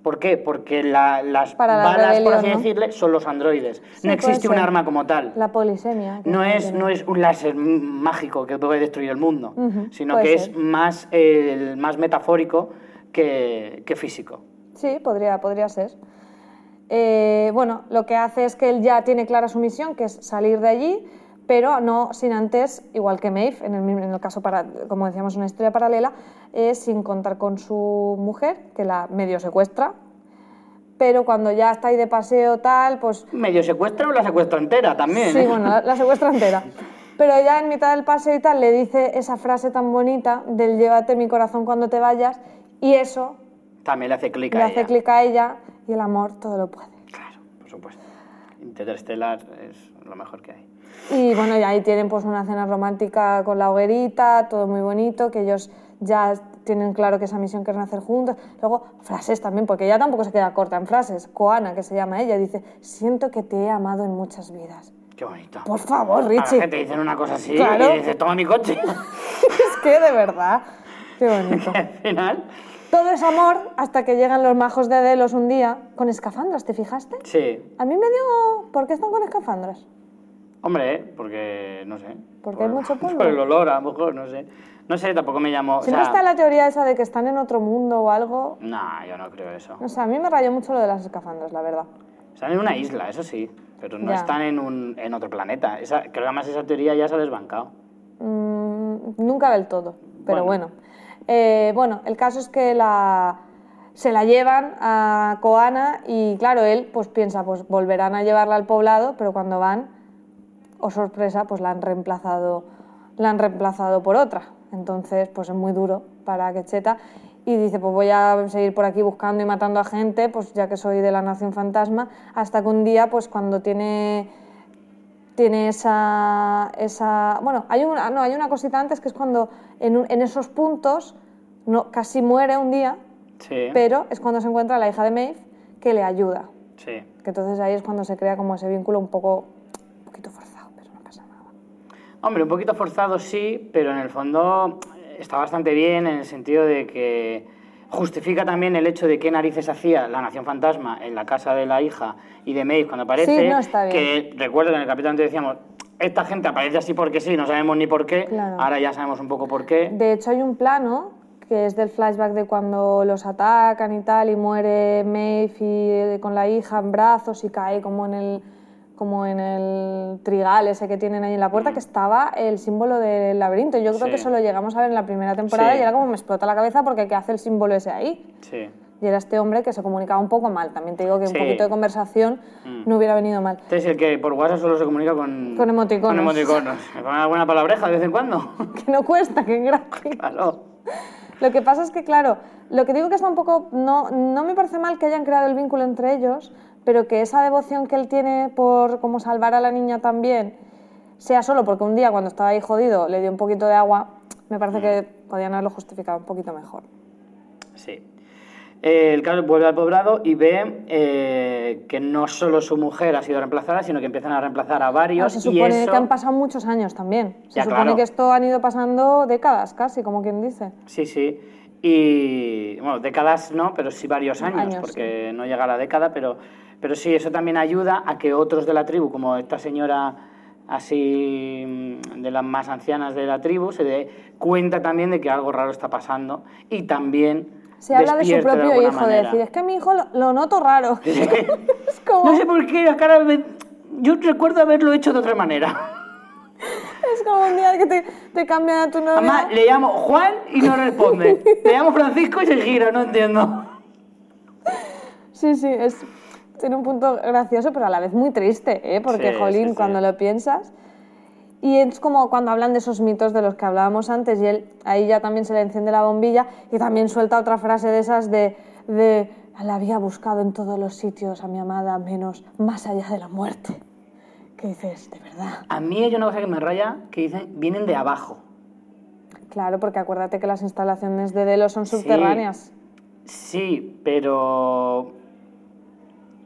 ¿Por qué? Porque la- las Para la balas, por así ¿no? decirle, son los androides. Sí, no existe un arma como tal. La polisemia. No es, tiene. no es un láser mágico que puede destruir el mundo, sino puede que ser. es más, metafórico que, que físico. Sí, podría, podría ser. Eh, bueno, lo que hace es que él ya tiene clara su misión, que es salir de allí, pero no sin antes, igual que Maeve, en el, en el caso, para, como decíamos, una historia paralela, es sin contar con su mujer, que la medio secuestra, pero cuando ya está ahí de paseo tal, pues Medio secuestra o la secuestra entera también. Sí, ¿eh? bueno, la, la secuestra entera. Pero ya en mitad del paseo y tal le dice esa frase tan bonita del llévate mi corazón cuando te vayas y eso También le hace clic le a hace ella. clic a ella y el amor todo lo puede. Claro, por supuesto. Interestelar es lo mejor que hay. Y bueno, y ahí tienen pues una cena romántica con la hoguerita, todo muy bonito, que ellos ya tienen claro que esa misión quieren hacer juntos. Luego, frases también, porque ella tampoco se queda corta en frases. Koana, que se llama ella, dice, siento que te he amado en muchas vidas. Qué bonito. Por favor, Richie. gente dicen una cosa así Claro. y dice, toma mi coche. es que de verdad, qué bonito. Al final, Todo es amor hasta que llegan los majos de Delos un día con escafandras, ¿te fijaste? sí. A mí me dio... ¿Por qué están con escafandras? Hombre, ¿eh? porque no sé. Porque hay mucho polvo. Por el olor, a lo mejor, no sé. No sé, tampoco me llamó. o Siempre sea, está la teoría esa de que están en otro mundo o algo. Nah, yo no creo eso. No sé, a mí me rayó mucho lo de las escafandras, la verdad. Están en una isla, eso sí, pero no Ya. están en, un, en otro planeta. Esa, creo que además esa teoría ya se ha desbancado. Mm, nunca del todo, pero Bueno. bueno. Eh, bueno, el caso es que se la llevan a Koana y claro, él pues piensa, pues volverán a llevarla al poblado, pero cuando van, o sorpresa, pues la han reemplazado, la han reemplazado por otra. Entonces, pues es muy duro para Quecheta y dice, pues voy a seguir por aquí buscando y matando a gente, pues ya que soy de la Nación Fantasma, hasta que un día, pues cuando tiene tiene esa, esa... Bueno, hay una, no, hay una cosita antes que es cuando en, un- en esos puntos no, casi muere un día, Sí. pero es cuando se encuentra la hija de Maeve que le ayuda. Sí. Que entonces ahí es cuando se crea como ese vínculo un poco un poquito forzado, pero no pasa nada. Hombre, un poquito forzado sí, pero en el fondo está bastante bien en el sentido de que justifica también el hecho de qué narices hacía la Nación Fantasma en la casa de la hija y de Maeve cuando aparece. Sí, no, está bien. Que recuerdo que en el capítulo antes decíamos, esta gente aparece así porque sí, no sabemos ni por qué. Claro. Ahora ya sabemos un poco por qué. De hecho hay un plano que es del flashback de cuando los atacan y tal y muere Maeve y, eh, con la hija en brazos y cae como en el como en el trigal ese que tienen ahí en la puerta, que estaba el símbolo del laberinto. Yo creo Sí. que eso lo llegamos a ver en la primera temporada Sí. y era como me explota la cabeza porque ¿qué hace el símbolo ese ahí? Sí. Y era este hombre que se comunicaba un poco mal. También te digo que un poquito de conversación no hubiera venido mal. Este es el que por WhatsApp solo se comunica con... Con emoticonos. Con emoticonos. Me pone alguna palabreja de vez en cuando. Que no cuesta, que es gratis. claro. Lo que pasa es que, claro, lo que digo que está un poco. No, no me parece mal que hayan creado el vínculo entre ellos, pero que esa devoción que él tiene por como salvar a la niña también sea solo porque un día cuando estaba ahí jodido le dio un poquito de agua, me parece que podían haberlo justificado un poquito mejor. Sí. Eh, el caso vuelve al poblado y ve eh, que no solo su mujer ha sido reemplazada, sino que empiezan a reemplazar a varios. Claro, se y supone eso- que han pasado muchos años también. Se Ya, supone claro. que esto han ido pasando décadas casi, como quien dice. Sí, sí. Y, bueno, décadas no, pero sí varios años, Años, porque no llega a la década, pero, pero sí, eso también ayuda a que otros de la tribu, como esta señora así mm, de las más ancianas de la tribu, se dé cuenta también de que algo raro está pasando y también Se habla de su propio hijo, de decir, es que mi hijo lo, lo noto raro. es como, No sé por qué, la cara me- yo recuerdo haberlo hecho de otra manera. es como un día que te, te cambian a tu novia. Además, le llamo Juan y no responde. Le llamo Francisco y se gira, no entiendo. Sí, sí, es, tiene un punto gracioso, pero a la vez muy triste, ¿eh? porque, Sí, jolín, sí, sí. cuando lo piensas. Y es como cuando hablan de esos mitos de los que hablábamos antes, y él ahí ya también se le enciende la bombilla y también suelta otra frase de esas de, de la había buscado en todos los sitios a mi amada, menos más allá de la muerte. ¿Qué dices? De verdad. A mí hay una cosa que me raya que dicen, vienen de abajo. Claro, porque acuérdate que las instalaciones de Delos son Sí. subterráneas. Sí, pero...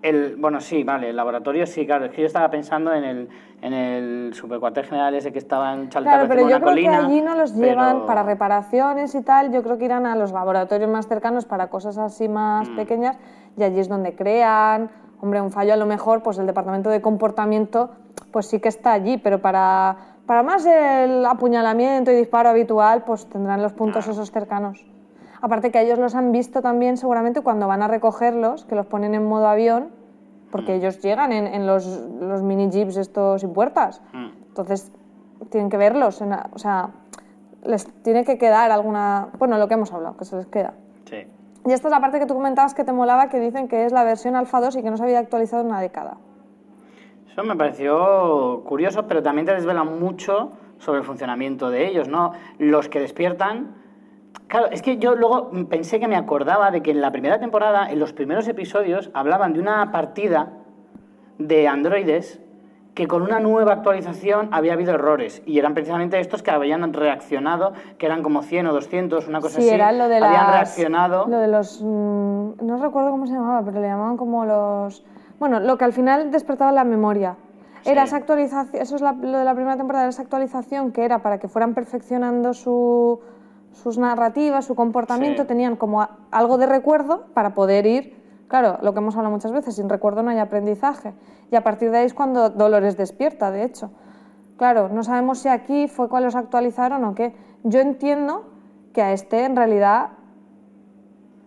El, bueno, sí, vale, el laboratorio sí, claro. Es que yo estaba pensando en el, en el supercuartel general ese que estaba en Chaltén Claro, pero yo una creo colina. que allí no los llevan para reparaciones y tal. Yo creo que irán a los laboratorios más cercanos para cosas así más Mm. pequeñas y allí es donde crean. Hombre, un fallo a lo mejor, pues el departamento de comportamiento, pues sí que está allí, pero para, para más el apuñalamiento y disparo habitual, pues tendrán los puntos esos cercanos. Aparte que ellos los han visto también seguramente cuando van a recogerlos, que los ponen en modo avión, porque ellos llegan en, en los, los mini jeeps estos sin puertas. Mm. Entonces, tienen que verlos, en o sea, les tiene que quedar alguna... Bueno, lo que hemos hablado, que se les queda. Sí. Y esta es la parte que tú comentabas que te molaba, que dicen que es la versión Alpha 2 y que no se había actualizado en una década. Eso me pareció curioso, pero también te desvela mucho sobre el funcionamiento de ellos, ¿no? Los que despiertan... Claro, es que yo luego pensé que me acordaba de que en la primera temporada, en los primeros episodios, hablaban de una partida de androides que con una nueva actualización había habido errores y eran precisamente estos que habían reaccionado, que eran como 100 o 200, una cosa sí, así. era lo de habían las- reaccionado. Lo de los... mm, no recuerdo cómo se llamaba, pero le llamaban como los... Bueno, lo que al final despertaba la memoria. Era Sí. esa actualización, eso es la- lo de la primera temporada, esa actualización que era para que fueran perfeccionando su- sus narrativas, su comportamiento, Sí. tenían como algo de recuerdo para poder ir, claro, lo que hemos hablado muchas veces, sin recuerdo no hay aprendizaje. Y a partir de ahí es cuando Dolores despierta, de hecho. Claro, no sabemos si aquí fue cuando los actualizaron o qué. Yo entiendo que a este en realidad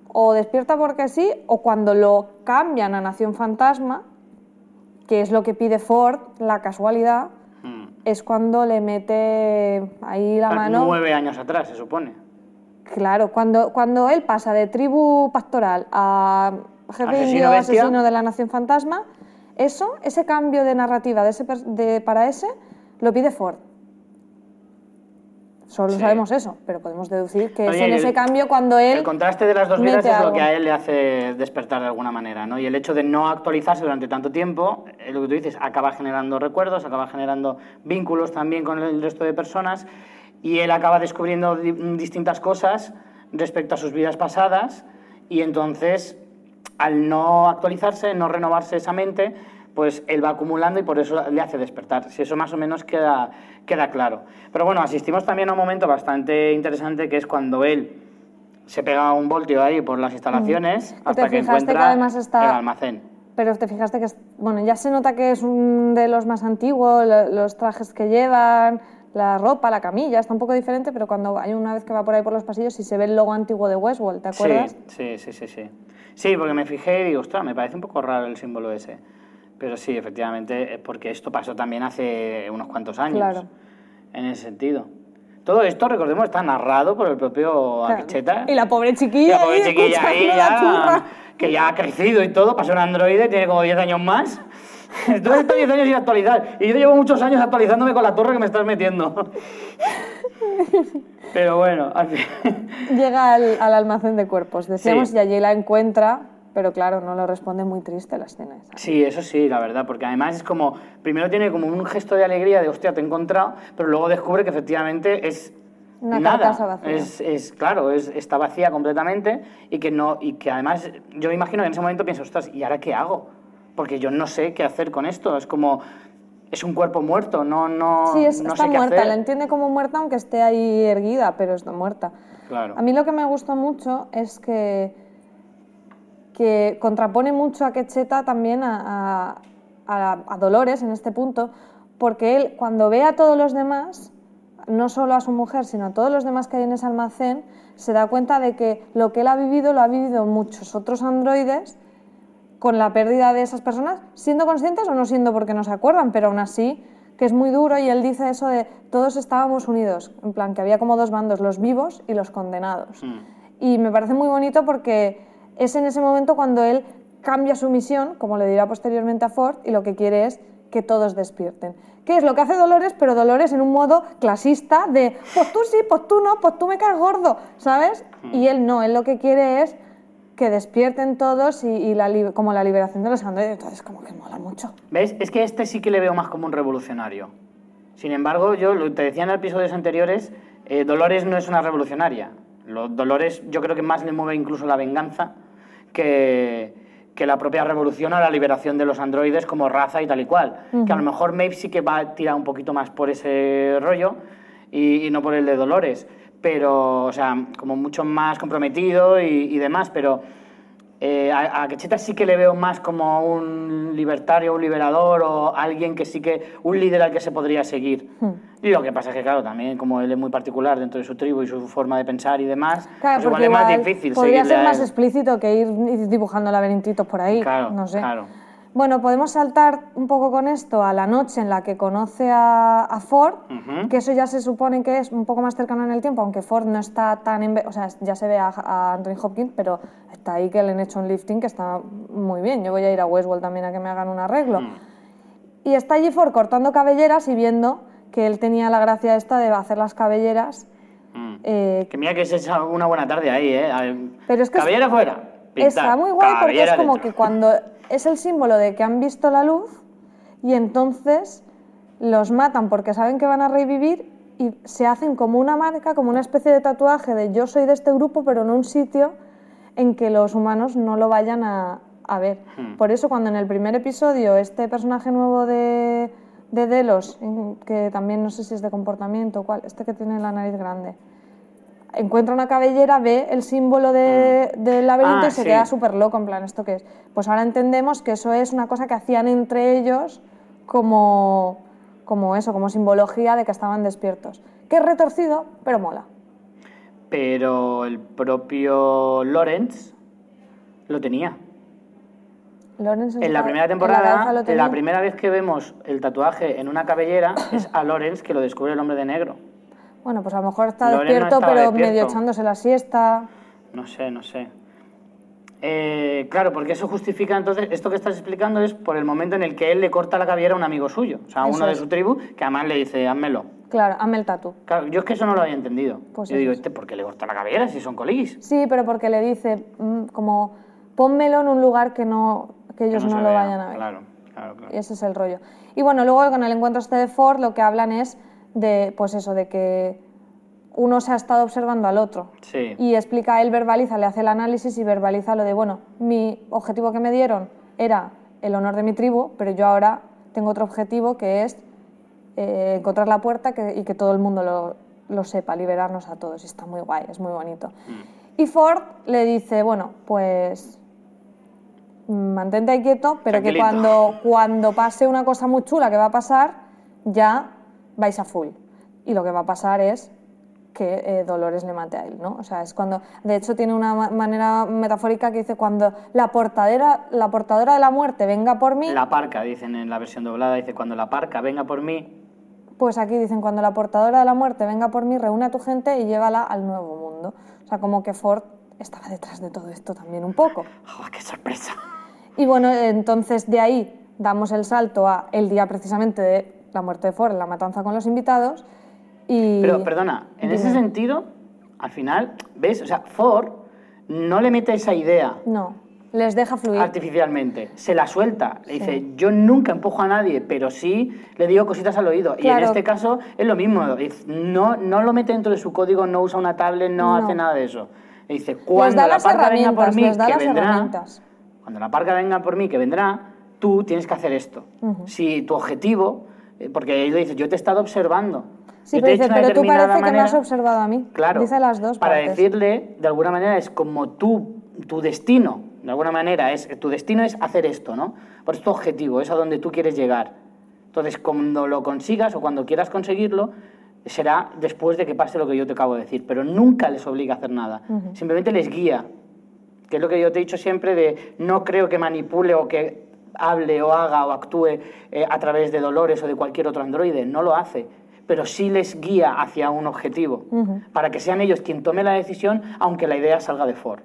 o despierta porque sí o cuando lo cambian a Nación Fantasma, que es lo que pide Ford, la casualidad. Es cuando le mete ahí la mano. Nueve años atrás, se supone. Claro, cuando, cuando él pasa de tribu pastoral a jefe Asesino indio asesino de la nación fantasma, eso, ese cambio de narrativa de ese, de, para ese, lo pide Ford. Solo Sí. sabemos eso, pero podemos deducir que es Oye, en y ese el- cambio cuando él... El contraste de las dos vidas es lo que a él le hace despertar de alguna manera, ¿no? Y el hecho de no actualizarse durante tanto tiempo, lo que tú dices, acaba generando recuerdos, acaba generando vínculos también con el resto de personas y él acaba descubriendo di- distintas cosas respecto a sus vidas pasadas y entonces al no actualizarse, no renovarse esa mente, pues él va acumulando y por eso le hace despertar. Si eso más o menos queda, queda claro. Pero bueno, asistimos también a un momento bastante interesante que es cuando él se pega un voltio ahí por las instalaciones ¿Te hasta que que encuentra además está- el almacén. Pero te fijaste que, es- bueno, ya se nota que es un de los más antiguos, lo- los trajes que llevan, la ropa, la camilla, está un poco diferente, pero cuando hay una vez que va por ahí por los pasillos y se ve el logo antiguo de Westworld, ¿te acuerdas? Sí, sí, sí, sí, sí. Sí, porque me fijé y digo, ostras, me parece un poco raro el símbolo ese. Pero sí, efectivamente, es porque esto pasó también hace unos cuantos años. Claro. En ese sentido. Todo esto, recordemos, está narrado por el propio Claro. Y la pobre Y chiquilla, la pobre chiquilla ahí ya, que ya ha crecido y todo, pasó un androide, tiene como 10 años más. Entonces estos 10 años sin actualizar. Y yo llevo muchos años actualizándome con la torre que me estás metiendo. Pero bueno, al fin. Llega al, al almacén de cuerpos, decíamos, Sí. y allí la encuentra, pero claro, no lo responde muy triste la escena esa. Sí, eso sí, la verdad, porque además es como, primero tiene como un gesto de alegría de, hostia, te he encontrado, pero luego descubre que efectivamente es Una nada. vacía. Es, es, claro, es, está vacía completamente y que, no, y que además yo me imagino que en ese momento pienso, ostras, ¿y ahora qué hago? Porque yo no sé qué hacer con esto, es como, es un cuerpo muerto, no, no, Sí, es- no está sé qué muerta, hacer. la entiende como muerta aunque esté ahí erguida, pero está muerta. Claro. A mí lo que me gustó mucho es que, que contrapone mucho a Quecheta también a, a- a- a Dolores en este punto, porque él cuando ve a todos los demás, no solo a su mujer, sino a todos los demás que hay en ese almacén, se da cuenta de que lo que él ha vivido lo ha vivido muchos otros androides con la pérdida de esas personas, siendo conscientes o no siendo porque no se acuerdan, pero aún así que es muy duro y él dice eso de todos estábamos unidos, en plan que había como dos bandos, los vivos y los condenados. Mm. Y me parece muy bonito porque es en ese momento cuando él cambia su misión, como le dirá posteriormente a Ford, y lo que quiere es que todos despierten. ¿Qué es lo que hace Dolores? Pero Dolores en un modo clasista de, pues tú sí, pues tú no, pues tú me caes gordo, ¿sabes? Y él no, él lo que quiere es que despierten todos y, y la, li- como la liberación de los androides. Entonces, como que mola mucho. ¿Ves? Es que este sí que le veo más como un revolucionario. Sin embargo, yo lo te decía en episodios anteriores, eh, Dolores no es una revolucionaria. Lo- Dolores yo creo que más le mueve incluso la venganza que, que la propia revolución o la liberación de los androides como raza y tal y cual. Que a lo mejor Maeve sí que va a tirar un poquito más por ese rollo y, y no por el de Dolores. Pero, o sea, como mucho más comprometido y, y demás, pero... Eh, a, a Quecheta sí que le veo más como un libertario, un liberador o alguien que sí que, un líder al que se podría seguir. Y lo que pasa es que, claro, también como él es muy particular dentro de su tribu y su forma de pensar y demás, Claro, pues igual es más difícil podría ser más explícito que ir ir dibujando laberintitos por ahí. Claro, no sé. claro. Bueno, podemos saltar un poco con esto a la noche en la que conoce a, a Ford, que eso ya se supone que es un poco más cercano en el tiempo, aunque Ford no está tan... enve- o sea, ya se ve a, a Anthony Hopkins, pero está ahí que le han hecho un lifting que está muy bien. Yo voy a ir a Westworld también a que me hagan un arreglo. Mm. Y está allí Ford cortando cabelleras y viendo que él tenía la gracia esta de hacer las cabelleras. Mm. eh, Que mira que es una buena tarde ahí, ¿eh? Pero es que es- Cabellera fuera. pintar, Está muy guay porque es como dentro. que cuando es el símbolo de que han visto la luz y entonces los matan porque saben que van a revivir y se hacen como una marca, como una especie de tatuaje de yo soy de este grupo, pero en un sitio en que los humanos no lo vayan a, a ver. Hmm. Por eso cuando en el primer episodio este personaje nuevo de, de Delos, que también no sé si es de comportamiento o cuál, este que tiene la nariz grande, encuentra una cabellera, ve el símbolo de- del laberinto Ah, y se sí. queda súper loco, en plan, ¿esto qué es? Pues ahora entendemos que eso es una cosa que hacían entre ellos como, como eso, como simbología de que estaban despiertos. Que es retorcido, pero mola. Pero el propio Lawrence lo tenía. Lawrence En la primera la temporada, tenía. la primera vez que vemos el tatuaje en una cabellera es a Lawrence que lo descubre el hombre de negro. Bueno, pues a lo mejor está despierto, pero despierto. medio echándose la siesta. No sé, no sé. Eh, claro, porque eso justifica entonces, esto que estás explicando es por el momento en el que él le corta la cabellera a un amigo suyo, o sea, a uno de su tribu, que además le dice, házmelo. Claro, hazme el tatu. Claro, yo es que eso no lo había entendido. Pues yo digo, es. ¿este por qué le corta la cabellera si son colegis? Sí, pero porque le dice, mm, como, pónmelo en un lugar que, no, que ellos Que no, lo vea. vayan a ver. Claro, claro, claro. Y ese es el rollo. Y bueno, luego con el encuentro este de Ford lo que hablan es de, pues eso, de que uno se ha estado observando al otro. Sí. Y explica, él verbaliza, le hace el análisis y verbaliza lo de, bueno, mi objetivo que me dieron era el honor de mi tribu, pero yo ahora tengo otro objetivo que es eh, encontrar la puerta que- y que todo el mundo lo, lo sepa, liberarnos a todos. Y está muy guay, es muy bonito. Y Ford le dice, bueno, pues mm, mantente ahí quieto, pero que cuando, cuando pase una cosa muy chula que va a pasar, ya vais a full. Y lo que va a pasar es que eh, Dolores le mate a él, ¿no? O sea, es cuando, de hecho tiene una ma- manera metafórica que dice cuando la portadera, la portadora de la muerte venga por mí, La parca, dicen en la versión doblada, dice, cuando la parca venga por mí, pues aquí dicen cuando la portadora de la muerte venga por mí, reúne a tu gente y llévala al nuevo mundo. O sea, como que Ford estaba detrás de todo esto también un poco. ¡oh, qué sorpresa! Y bueno, entonces de ahí damos el salto a el día precisamente de la muerte de Ford, la matanza con los invitados. Y... Pero, perdona, en ese sentido, al final, ¿ves? O sea, Ford no le mete esa idea No, les deja fluir. artificialmente, se la suelta. Le dice, yo nunca empujo a nadie, pero sí le digo cositas al oído. Y en este caso es lo mismo. Dice, No, no lo mete dentro de su código, no usa una tablet, no, No. hace nada de eso. Le dice, cuando da la parca venga por mí, que vendrá, cuando la parca venga por mí, que vendrá, tú tienes que hacer esto. Si tu objetivo, porque él le dice, yo te he estado observando. Sí, pero dice, pero tú parece que me has manera". observado a mí. Claro. Dice las dos Para partes. decirle, de alguna manera, es como tú, tu destino, de alguna manera, es tu destino es hacer esto, ¿no? Por es tu objetivo, es a donde tú quieres llegar. Entonces, cuando lo consigas o cuando quieras conseguirlo, será después de que pase lo que yo te acabo de decir, pero nunca les obliga a hacer nada. Simplemente les guía, que es lo que yo te he dicho siempre de no creo que manipule o que hable o haga o actúe eh, a través de Dolores o de cualquier otro androide, no lo hace, pero sí les guía hacia un objetivo, para que sean ellos quien tome la decisión, aunque la idea salga de Ford.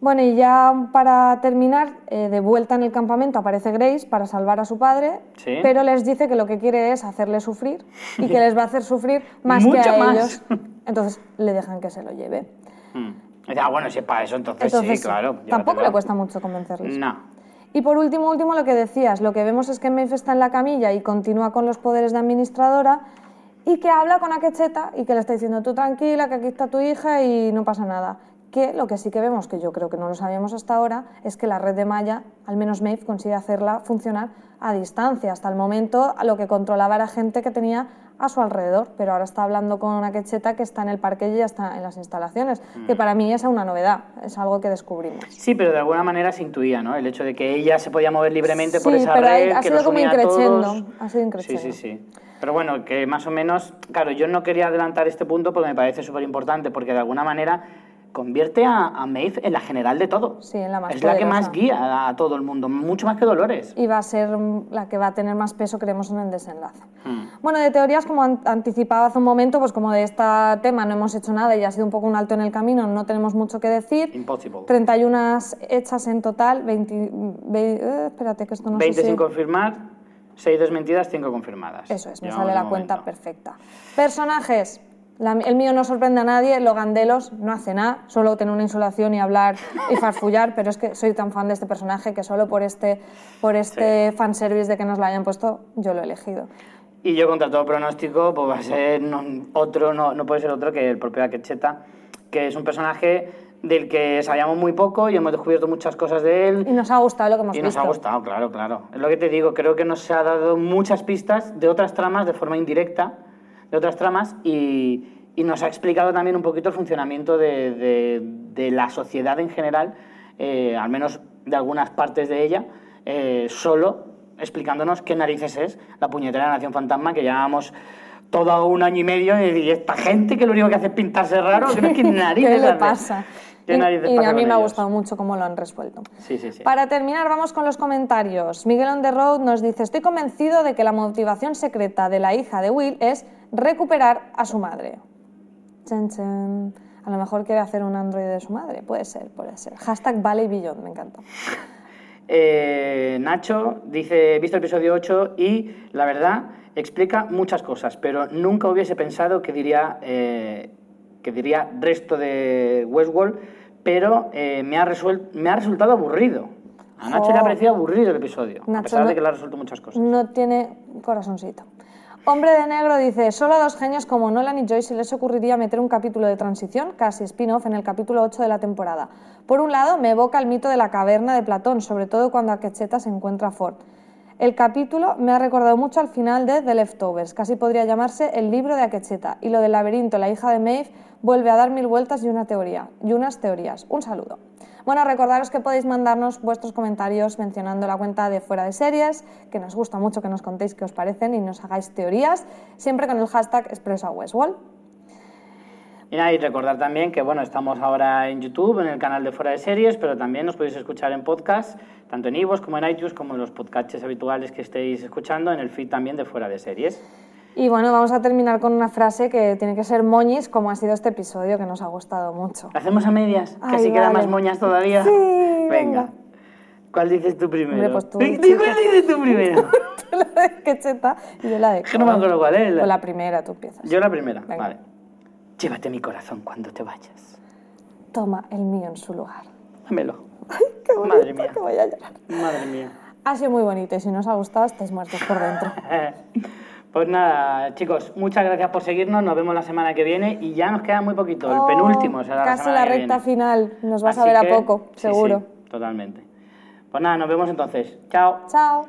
Bueno, y ya para terminar, eh, de vuelta en el campamento aparece Grace para salvar a su padre, Sí. pero les dice que lo que quiere es hacerle sufrir y que les va a hacer sufrir más Mucho que a más. ellos. Entonces le dejan que se lo lleve. Mm. Ah, bueno, si para eso, entonces, Entonces, sí, claro. tampoco le cuesta mucho convencerles. No. Y por último, último, lo que decías, lo que vemos es que Maeve está en la camilla y continúa con los poderes de administradora y que habla con Akecheta y que le está diciendo tú tranquila, que aquí está tu hija y no pasa nada. Que lo que sí que vemos, que yo creo que no lo sabíamos hasta ahora, es que la red de Maya, al menos Maeve, consigue hacerla funcionar a distancia. Hasta el momento lo que controlaba era gente que tenía a su alrededor, pero ahora está hablando con Akecheta que está en el parque y ya está en las instalaciones, que para mí es una novedad, es algo que descubrimos. Sí, pero de alguna manera se intuía, ¿no? El hecho de que ella se podía mover libremente por Sí, esa pero red, ha- que sido los como increciendo, ha sido Sí, increciendo. sí, sí. Pero bueno, que más o menos, claro, yo no quería adelantar este punto porque me parece súper importante, porque de alguna manera convierte a, a Maeve en la general de todo. Sí, en la más Es la que más guía a, todo el mundo, mucho más que Dolores. y va a ser la que va a tener más peso, creemos, en el desenlace. Hmm. Bueno, de teorías, como an- anticipaba hace un momento, pues como de este tema no hemos hecho nada y ha sido un poco un alto en el camino, no tenemos mucho que decir. Impossible. 31 hechas en total, 20, ve- eh, espérate que esto no 20 sé si... sin confirmar, 6 desmentidas, 5 confirmadas. Eso es, me Llevamos sale la cuenta perfecta. Personajes. La- el mío no sorprende a nadie, Logandelos no hace nada, solo tener una insolación y hablar y farfullar, pero es que soy tan fan de este personaje que solo por este, por este fanservice de que nos lo hayan puesto, yo lo he elegido. Y yo contra todo pronóstico, pues va a ser no- otro, no, no puede ser otro que el propio Akecheta, que es un personaje del que sabíamos muy poco y hemos descubierto muchas cosas de él. Y nos ha gustado lo que hemos Y nos visto. ha gustado, claro, claro. Es lo que te digo, creo que nos ha dado muchas pistas de otras tramas de forma indirecta, de otras tramas, y, y nos ha explicado también un poquito el funcionamiento de, de- de la sociedad en general, eh, al menos de algunas partes de ella, eh, solo explicándonos qué narices es la puñetera Nación Fantasma que llevábamos todo un año y medio y esta gente que lo único que hace es pintarse raro, ¿qué, qué narices ¿Qué le pasa? ¿Qué Y, a mí me ha gustado mucho cómo lo han resuelto. Sí, sí, sí. Para terminar, vamos con los comentarios. Miguel on the road nos dice: Estoy convencido de que la motivación secreta de la hija de Will es recuperar a su madre. Chan, chan. A lo mejor quiere hacer un androide de su madre. Puede ser, puede ser. Hashtag Valley Beyond, me encanta. Eh, Nacho dice, he visto el episodio 8 y la verdad explica muchas cosas, pero nunca hubiese pensado que diría, eh, que diría resto de Westworld, pero eh, me, ha me ha resultado aburrido. A Nacho le ha Jo. parecido aburrido el episodio, a pesar no- de que le ha resuelto muchas cosas. No tiene corazoncito. Hombre de negro dice, solo a dos genios como Nolan y Joyce se les ocurriría meter un capítulo de transición, casi spin-off, en el capítulo 8 de la temporada. Por un lado, me evoca el mito de la caverna de Platón, sobre todo cuando Akecheta se encuentra a Ford. El capítulo me ha recordado mucho al final de The Leftovers, casi podría llamarse el libro de Akecheta, y lo del laberinto, la hija de Maeve, vuelve a dar mil vueltas y una teoría, y unas teorías. Un saludo. Bueno, recordaros que podéis mandarnos vuestros comentarios mencionando la cuenta de Fuera de Series, que nos gusta mucho que nos contéis qué os parecen y nos hagáis teorías, siempre con el hashtag ExpresoWestwall. Y nada, y recordar también que bueno, estamos ahora en YouTube, en el canal de Fuera de Series, pero también nos podéis escuchar en podcast, tanto en iVoox como en iTunes, como en los podcasts habituales que estéis escuchando, en el feed también de Fuera de Series. Y bueno, vamos a terminar con una frase que tiene que ser moñis, como ha sido este episodio, que nos ha gustado mucho. ¿La hacemos a medias? Que así queda vale. más moñas todavía. Sí, venga. venga. ¿Cuál dices tú primero? Hombre, pues tú, Di-. ¿Cuál dices tú primero? Tú la de Quecheta y yo la de que no me acuerdo cuál es. Pues la primera, tú empiezas. Yo la primera, Venga. vale. Llévate mi corazón cuando te vayas. Toma el mío en su lugar. Dámelo. Qué bonito, Madre mía. que voy a llorar. Madre mía. Ha sido muy bonito y si no os ha gustado estáis muertos por dentro. Pues nada, chicos, muchas gracias por seguirnos. Nos vemos la semana que viene y ya nos queda muy poquito. El Oh, penúltimo será Casi la recta viene. final. Nos vas a ver que- a poco, sí, seguro. sí, totalmente. Pues nada, nos vemos entonces. Chao. Chao.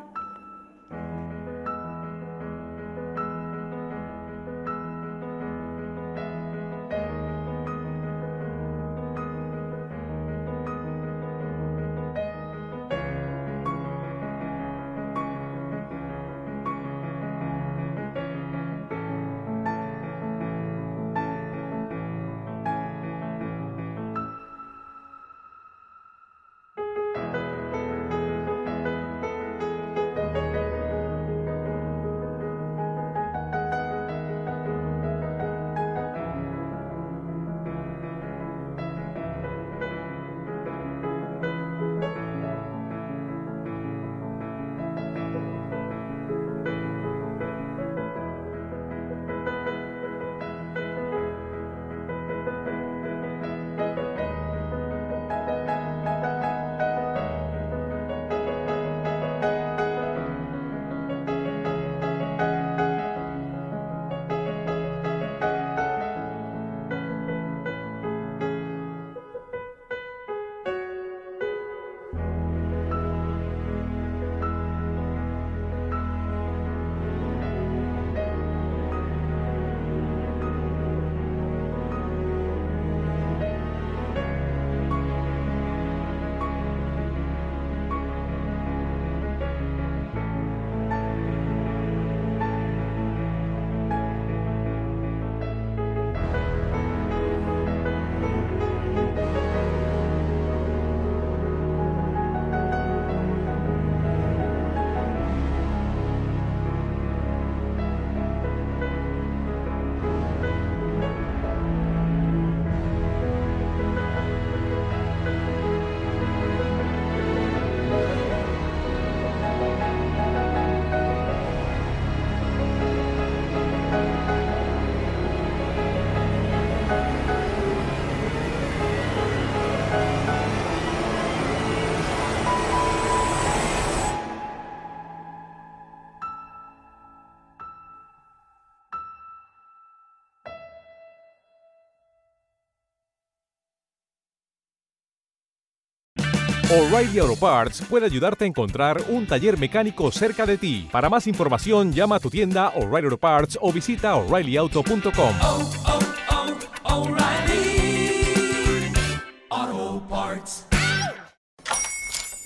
O'Reilly Auto Parts puede ayudarte a encontrar un taller mecánico cerca de ti. Para más información, llama a tu tienda O'Reilly Auto Parts o visita oreillyauto.com.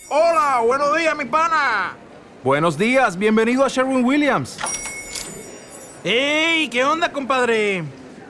Hola, buenos días, mi pana. Buenos días, bienvenido a Sherwin Williams. ¡Ey! ¿Qué onda, compadre?